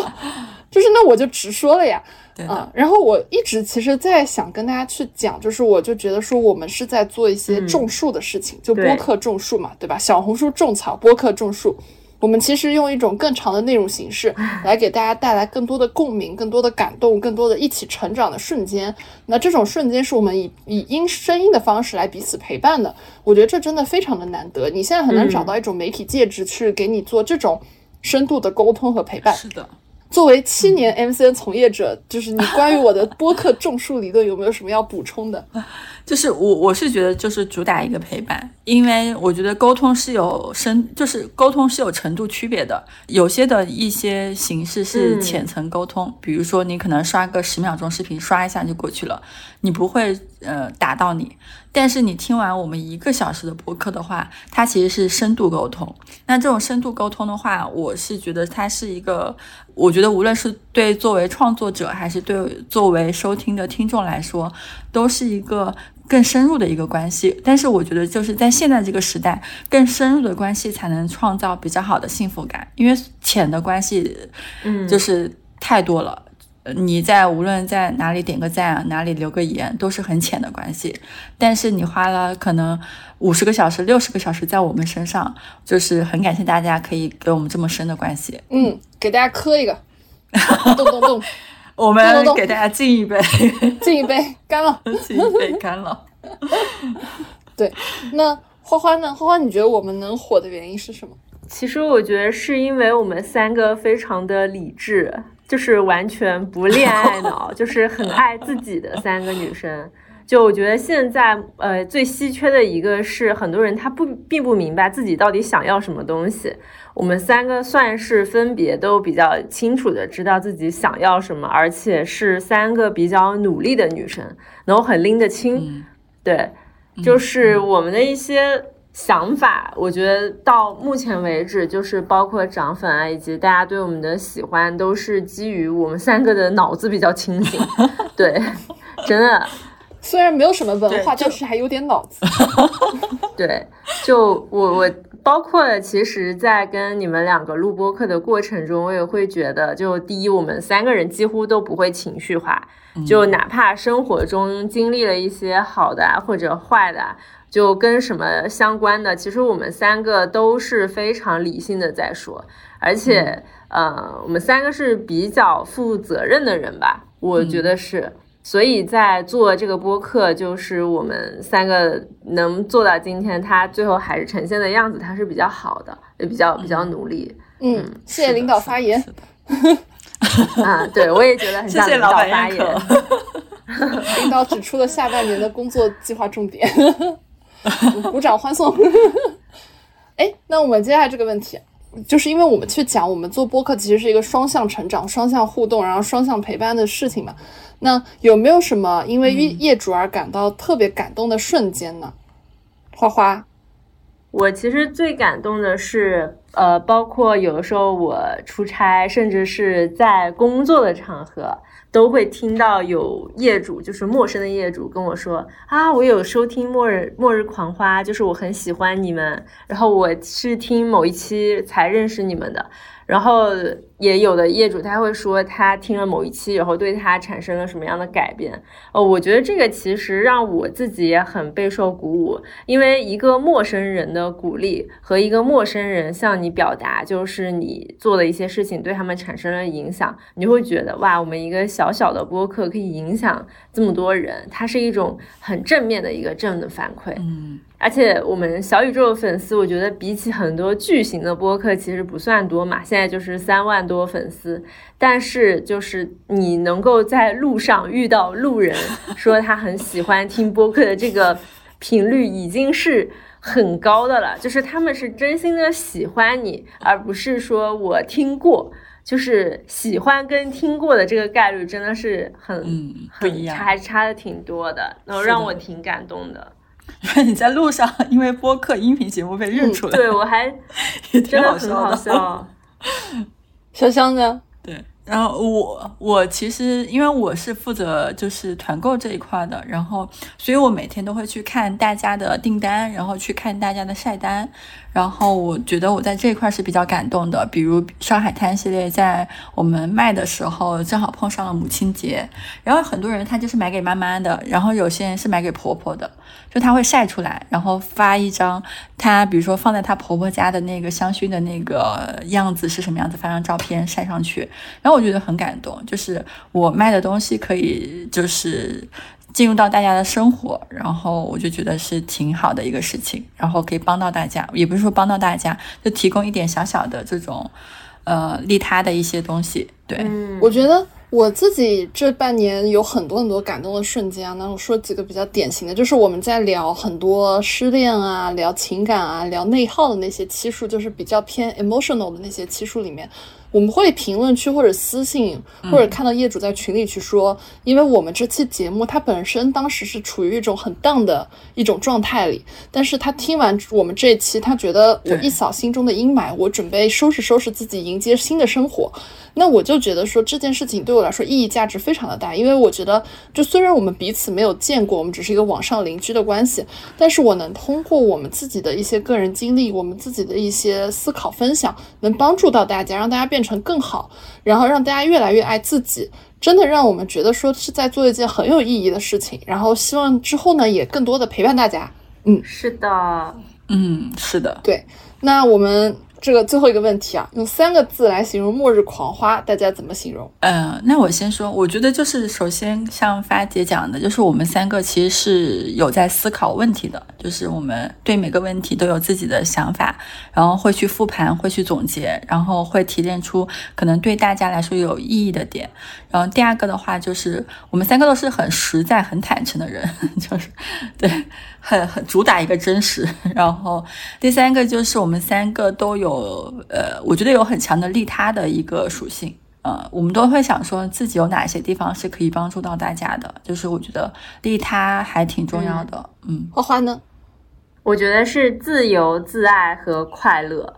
就是那我就直说了呀。啊，然后我一直其实，在想跟大家去讲，就是我就觉得说，我们是在做一些种树的事情，就播客种树嘛，对吧？小红书种草，播客种树。我们其实用一种更长的内容形式 [LAUGHS] 来给大家带来更多的共鸣、更多的感动、更多的一起成长的瞬间。那这种瞬间是我们以以音声音的方式来彼此陪伴的。我觉得这真的非常的难得，你现在很难找到一种媒体介质去给你做这种深度的沟通和陪伴。是的。作为七年 MCN 从业者，就是你关于我的播客种树理论有没有什么要补充的？[LAUGHS] 就是我我是觉得就是主打一个陪伴，因为我觉得沟通是有深，就是沟通是有程度区别的。有些的一些形式是浅层沟通，比如说你可能刷个十秒钟视频，刷一下就过去了，你不会呃打到你。但是你听完我们一个小时的播客的话，它其实是深度沟通。那这种深度沟通的话，我是觉得它是一个，我觉得无论是对作为创作者，还是对作为收听的听众来说，都是一个更深入的一个关系。但是我觉得就是在现在这个时代，更深入的关系才能创造比较好的幸福感，因为浅的关系，嗯，就是太多了。你在无论在哪里点个赞，哪里留个言，都是很浅的关系。但是你花了可能五十个小时、六十个小时在我们身上，就是很感谢大家可以给我们这么深的关系。嗯，给大家磕一个，[LAUGHS] 咚咚咚，我们给大家敬一杯，[LAUGHS] 敬一杯，干了，[LAUGHS] 敬一杯，干了。对，那花花呢？花花，你觉得我们能火的原因是什么？其实我觉得是因为我们三个非常的理智。就是完全不恋爱脑，[LAUGHS] 就是很爱自己的三个女生。就我觉得现在，呃，最稀缺的一个是很多人他不并不明白自己到底想要什么东西。我们三个算是分别都比较清楚的知道自己想要什么，而且是三个比较努力的女生，然后很拎得清。对，就是我们的一些。想法，我觉得到目前为止，就是包括涨粉啊，以及大家对我们的喜欢，都是基于我们三个的脑子比较清醒。[LAUGHS] 对，真的，虽然没有什么文化，但是还有点脑子。[LAUGHS] 对，就我我包括，其实，在跟你们两个录播课的过程中，我也会觉得，就第一，我们三个人几乎都不会情绪化，就哪怕生活中经历了一些好的或者坏的。就跟什么相关的，其实我们三个都是非常理性的在说，而且，呃，我们三个是比较负责任的人吧，我觉得是，所以在做这个播客，就是我们三个能做到今天，他最后还是呈现的样子，他是比较好的，也比较比较努力。嗯，谢谢领导发言。啊，对，我也觉得很像领导发言。[LAUGHS] 领导指出了下半年的工作计划重点。[LAUGHS] 鼓掌欢送。[LAUGHS] 哎，那我们接下来这个问题，就是因为我们去讲，我们做播客其实是一个双向成长、双向互动，然后双向陪伴的事情嘛。那有没有什么因为业业主而感到特别感动的瞬间呢？花花，我其实最感动的是，呃，包括有的时候我出差，甚至是在工作的场合。都会听到有业主，就是陌生的业主跟我说啊，我有收听《末日末日狂花》，就是我很喜欢你们，然后我是听某一期才认识你们的。然后也有的业主他会说，他听了某一期以后，对他产生了什么样的改变？哦，我觉得这个其实让我自己也很备受鼓舞，因为一个陌生人的鼓励和一个陌生人向你表达，就是你做的一些事情对他们产生了影响，你会觉得哇，我们一个小小的播客可以影响这么多人，它是一种很正面的一个正的反馈。嗯。而且我们小宇宙的粉丝，我觉得比起很多巨型的播客，其实不算多嘛。现在就是三万多粉丝，但是就是你能够在路上遇到路人说他很喜欢听播客的这个频率，已经是很高的了。就是他们是真心的喜欢你，而不是说我听过。就是喜欢跟听过的这个概率真的是很很差，还差的挺多的，然后让我挺感动的。[LAUGHS] 因为你在路上，因为播客音频节目被认出来，对我还真的很好笑。[LAUGHS] [LAUGHS] 小箱子？对，然后我我其实因为我是负责就是团购这一块的，然后所以我每天都会去看大家的订单，然后去看大家的晒单。然后我觉得我在这一块是比较感动的，比如上海滩系列在我们卖的时候正好碰上了母亲节，然后很多人他就是买给妈妈的，然后有些人是买给婆婆的，就他会晒出来，然后发一张他比如说放在他婆婆家的那个香薰的那个样子是什么样子，发张照片晒上去，然后我觉得很感动，就是我卖的东西可以就是。进入到大家的生活，然后我就觉得是挺好的一个事情，然后可以帮到大家，也不是说帮到大家，就提供一点小小的这种，呃，利他的一些东西。对，我觉得我自己这半年有很多很多感动的瞬间啊，那我说几个比较典型的，就是我们在聊很多失恋啊、聊情感啊、聊内耗的那些期数，就是比较偏 emotional 的那些期数里面。我们会评论区或者私信，或者看到业主在群里去说，因为我们这期节目他本身当时是处于一种很 down 的一种状态里，但是他听完我们这一期，他觉得我一扫心中的阴霾，我准备收拾收拾自己，迎接新的生活。那我就觉得说这件事情对我来说意义价值非常的大，因为我觉得，就虽然我们彼此没有见过，我们只是一个网上邻居的关系，但是我能通过我们自己的一些个人经历，我们自己的一些思考分享，能帮助到大家，让大家变成更好，然后让大家越来越爱自己，真的让我们觉得说是在做一件很有意义的事情，然后希望之后呢也更多的陪伴大家。嗯，是的，嗯，是的，对，那我们。这个最后一个问题啊，用三个字来形容末日狂花，大家怎么形容？嗯，那我先说，我觉得就是首先像发姐讲的，就是我们三个其实是有在思考问题的，就是我们对每个问题都有自己的想法，然后会去复盘，会去总结，然后会提炼出可能对大家来说有意义的点。然后第二个的话，就是我们三个都是很实在、很坦诚的人，就是对。很很主打一个真实，然后第三个就是我们三个都有，呃，我觉得有很强的利他的一个属性，呃，我们都会想说自己有哪些地方是可以帮助到大家的，就是我觉得利他还挺重要的，嗯。花花呢？我觉得是自由、自爱和快乐。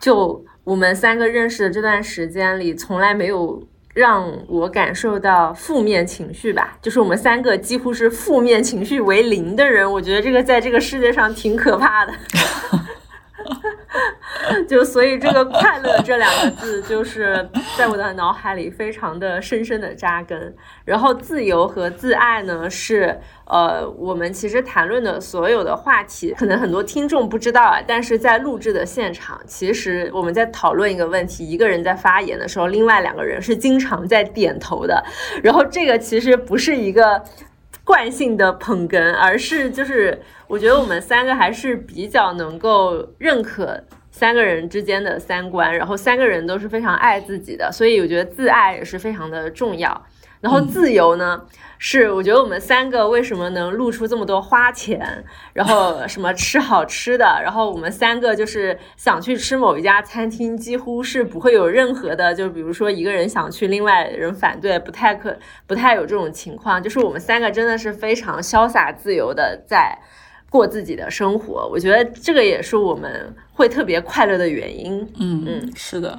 就我们三个认识的这段时间里，从来没有。让我感受到负面情绪吧，就是我们三个几乎是负面情绪为零的人，我觉得这个在这个世界上挺可怕的。[LAUGHS] [LAUGHS] 就所以这个快乐这两个字，就是在我的脑海里非常的深深的扎根。然后自由和自爱呢，是呃我们其实谈论的所有的话题，可能很多听众不知道啊。但是在录制的现场，其实我们在讨论一个问题，一个人在发言的时候，另外两个人是经常在点头的。然后这个其实不是一个。惯性的捧哏，而是就是我觉得我们三个还是比较能够认可三个人之间的三观，然后三个人都是非常爱自己的，所以我觉得自爱也是非常的重要。然后自由呢，是我觉得我们三个为什么能露出这么多花钱，然后什么吃好吃的，然后我们三个就是想去吃某一家餐厅，几乎是不会有任何的，就比如说一个人想去，另外人反对，不太可不太有这种情况，就是我们三个真的是非常潇洒自由的在过自己的生活，我觉得这个也是我们会特别快乐的原因。嗯嗯，是的。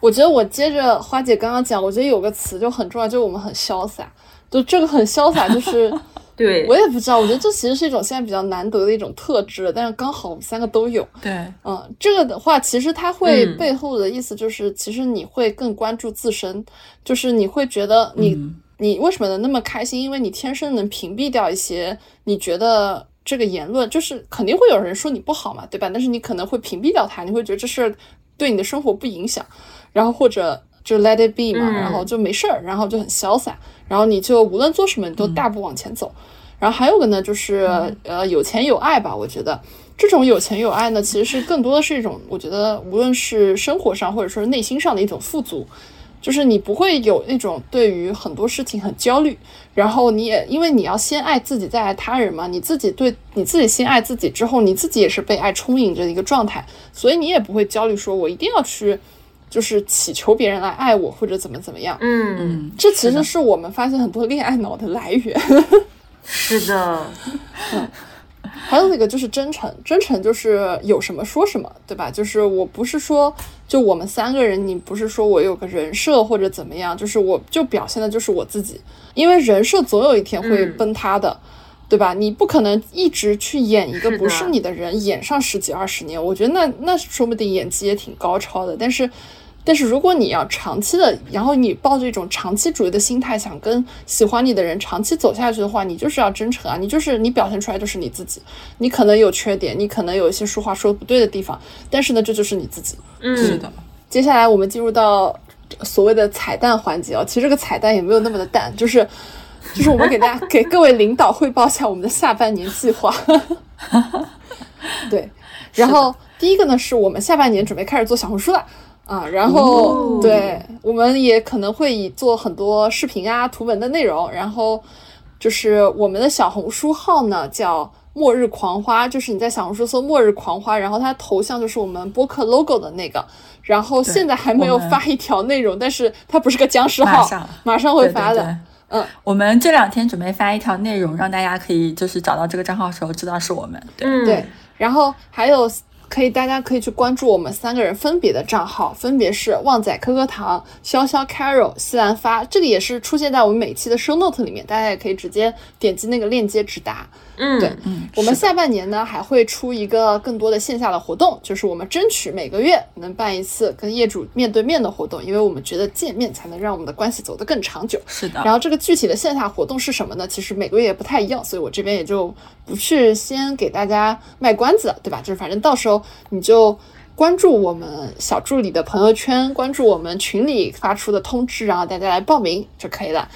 我觉得我接着花姐刚刚讲，我觉得有个词就很重要，就是我们很潇洒。就这个很潇洒，就是 [LAUGHS] 对我也不知道。我觉得这其实是一种现在比较难得的一种特质，但是刚好我们三个都有。对，嗯，这个的话，其实它会背后的意思就是，其实你会更关注自身，就是你会觉得你你为什么能那么开心？因为你天生能屏蔽掉一些你觉得这个言论，就是肯定会有人说你不好嘛，对吧？但是你可能会屏蔽掉它，你会觉得这事对你的生活不影响。然后或者就 let it be 嘛，然后就没事儿，然后就很潇洒，然后你就无论做什么，你都大步往前走。然后还有个呢，就是呃有钱有爱吧。我觉得这种有钱有爱呢，其实是更多的是一种，我觉得无论是生活上或者说是内心上的一种富足，就是你不会有那种对于很多事情很焦虑。然后你也因为你要先爱自己再爱他人嘛，你自己对你自己先爱自己之后，你自己也是被爱充盈着的一个状态，所以你也不会焦虑，说我一定要去。就是祈求别人来爱我或者怎么怎么样，嗯，这其实是我们发现很多恋爱脑的来源。[LAUGHS] 是的，嗯，还有一个就是真诚，真诚就是有什么说什么，对吧？就是我不是说就我们三个人，你不是说我有个人设或者怎么样，就是我就表现的就是我自己，因为人设总有一天会崩塌的。对吧？你不可能一直去演一个不是你的人，演上十几二十年。我觉得那那说不定演技也挺高超的。但是，但是如果你要长期的，然后你抱着一种长期主义的心态，想跟喜欢你的人长期走下去的话，你就是要真诚啊！你就是你表现出来就是你自己。你可能有缺点，你可能有一些说话说的不对的地方，但是呢，这就是你自己。嗯，是的。接下来我们进入到所谓的彩蛋环节哦。其实这个彩蛋也没有那么的淡，就是。就是我们给大家给各位领导汇报一下我们的下半年计划，[LAUGHS] 对，然后第一个呢是我们下半年准备开始做小红书了啊，然后对，我们也可能会以做很多视频啊、图文的内容，然后就是我们的小红书号呢叫末日狂花，就是你在小红书搜末日狂花，然后它头像就是我们播客 logo 的那个，然后现在还没有发一条内容，但是它不是个僵尸号，马上会发的。嗯，我们这两天准备发一条内容，让大家可以就是找到这个账号的时候知道是我们。对对，然后还有可以，大家可以去关注我们三个人分别的账号，分别是旺仔可可糖、潇潇 Carol、西兰发，这个也是出现在我们每期的 show note 里面，大家也可以直接点击那个链接直达。嗯，对，嗯，我们下半年呢还会出一个更多的线下的活动，就是我们争取每个月能办一次跟业主面对面的活动，因为我们觉得见面才能让我们的关系走得更长久。是的。然后这个具体的线下活动是什么呢？其实每个月也不太一样，所以我这边也就不去先给大家卖关子，对吧？就是反正到时候你就关注我们小助理的朋友圈，关注我们群里发出的通知，然后大家来报名就可以了。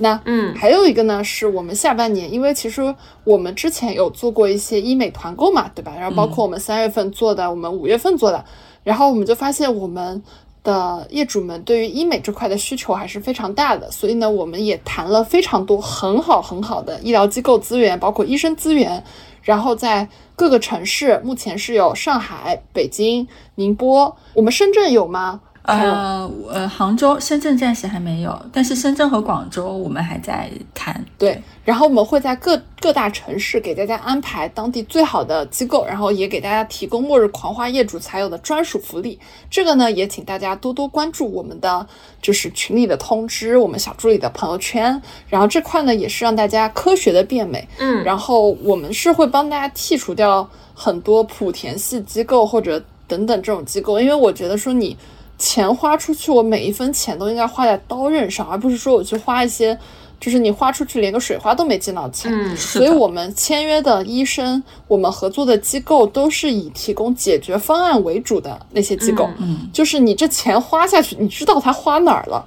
那嗯，还有一个呢，是我们下半年，因为其实我们之前有做过一些医美团购嘛，对吧？然后包括我们三月份做的，我们五月份做的，然后我们就发现我们的业主们对于医美这块的需求还是非常大的，所以呢，我们也谈了非常多很好很好的医疗机构资源，包括医生资源，然后在各个城市，目前是有上海、北京、宁波，我们深圳有吗？呃，呃，杭州、深圳暂时还没有，但是深圳和广州我们还在谈。对，然后我们会在各各大城市给大家安排当地最好的机构，然后也给大家提供末日狂花业主才有的专属福利。这个呢，也请大家多多关注我们的就是群里的通知，我们小助理的朋友圈。然后这块呢，也是让大家科学的变美。嗯，然后我们是会帮大家剔除掉很多莆田系机构或者等等这种机构，因为我觉得说你。钱花出去，我每一分钱都应该花在刀刃上，而不是说我去花一些，就是你花出去连个水花都没见到钱。嗯，所以我们签约的医生，我们合作的机构都是以提供解决方案为主的那些机构。嗯，就是你这钱花下去，你知道它花哪儿了，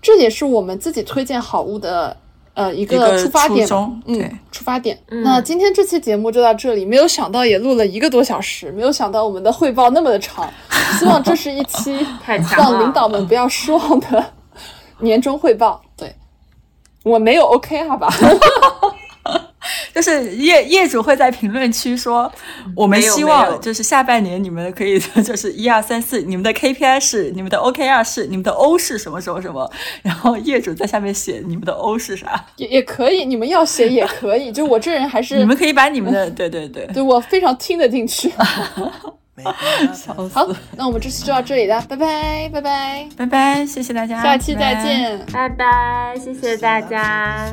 这也是我们自己推荐好物的呃一个出发点，嗯，出发点。那今天这期节目就到这里，没有想到也录了一个多小时，没有想到我们的汇报那么的长，希望这是一期 [LAUGHS] 让领导们不要失望的 [LAUGHS] 年终汇报。对，我没有 OK 好吧？[LAUGHS] 就是业业主会在评论区说，我们希望就是下半年你们可以 [LAUGHS] 就是一二三四，你们的 KPI 是，你们的 OKR 是，你们的 O 是什么什么什么，然后业主在下面写你们的 O 是啥，也也可以，你们要写也可以，就我这人还是你们可以把你们的 [LAUGHS] 对对对，对我非常听得进去。[LAUGHS] 好，那我们这期就到这里了，拜拜拜拜拜拜，谢谢大家，下期再见，拜拜，谢谢大家。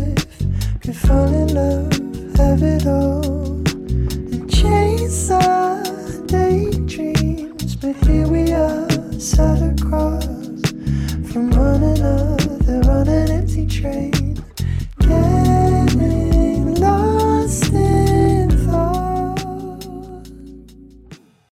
to fall in love, have it all, and chase our daydreams. But here we are, sat across from one another on an empty train. Getting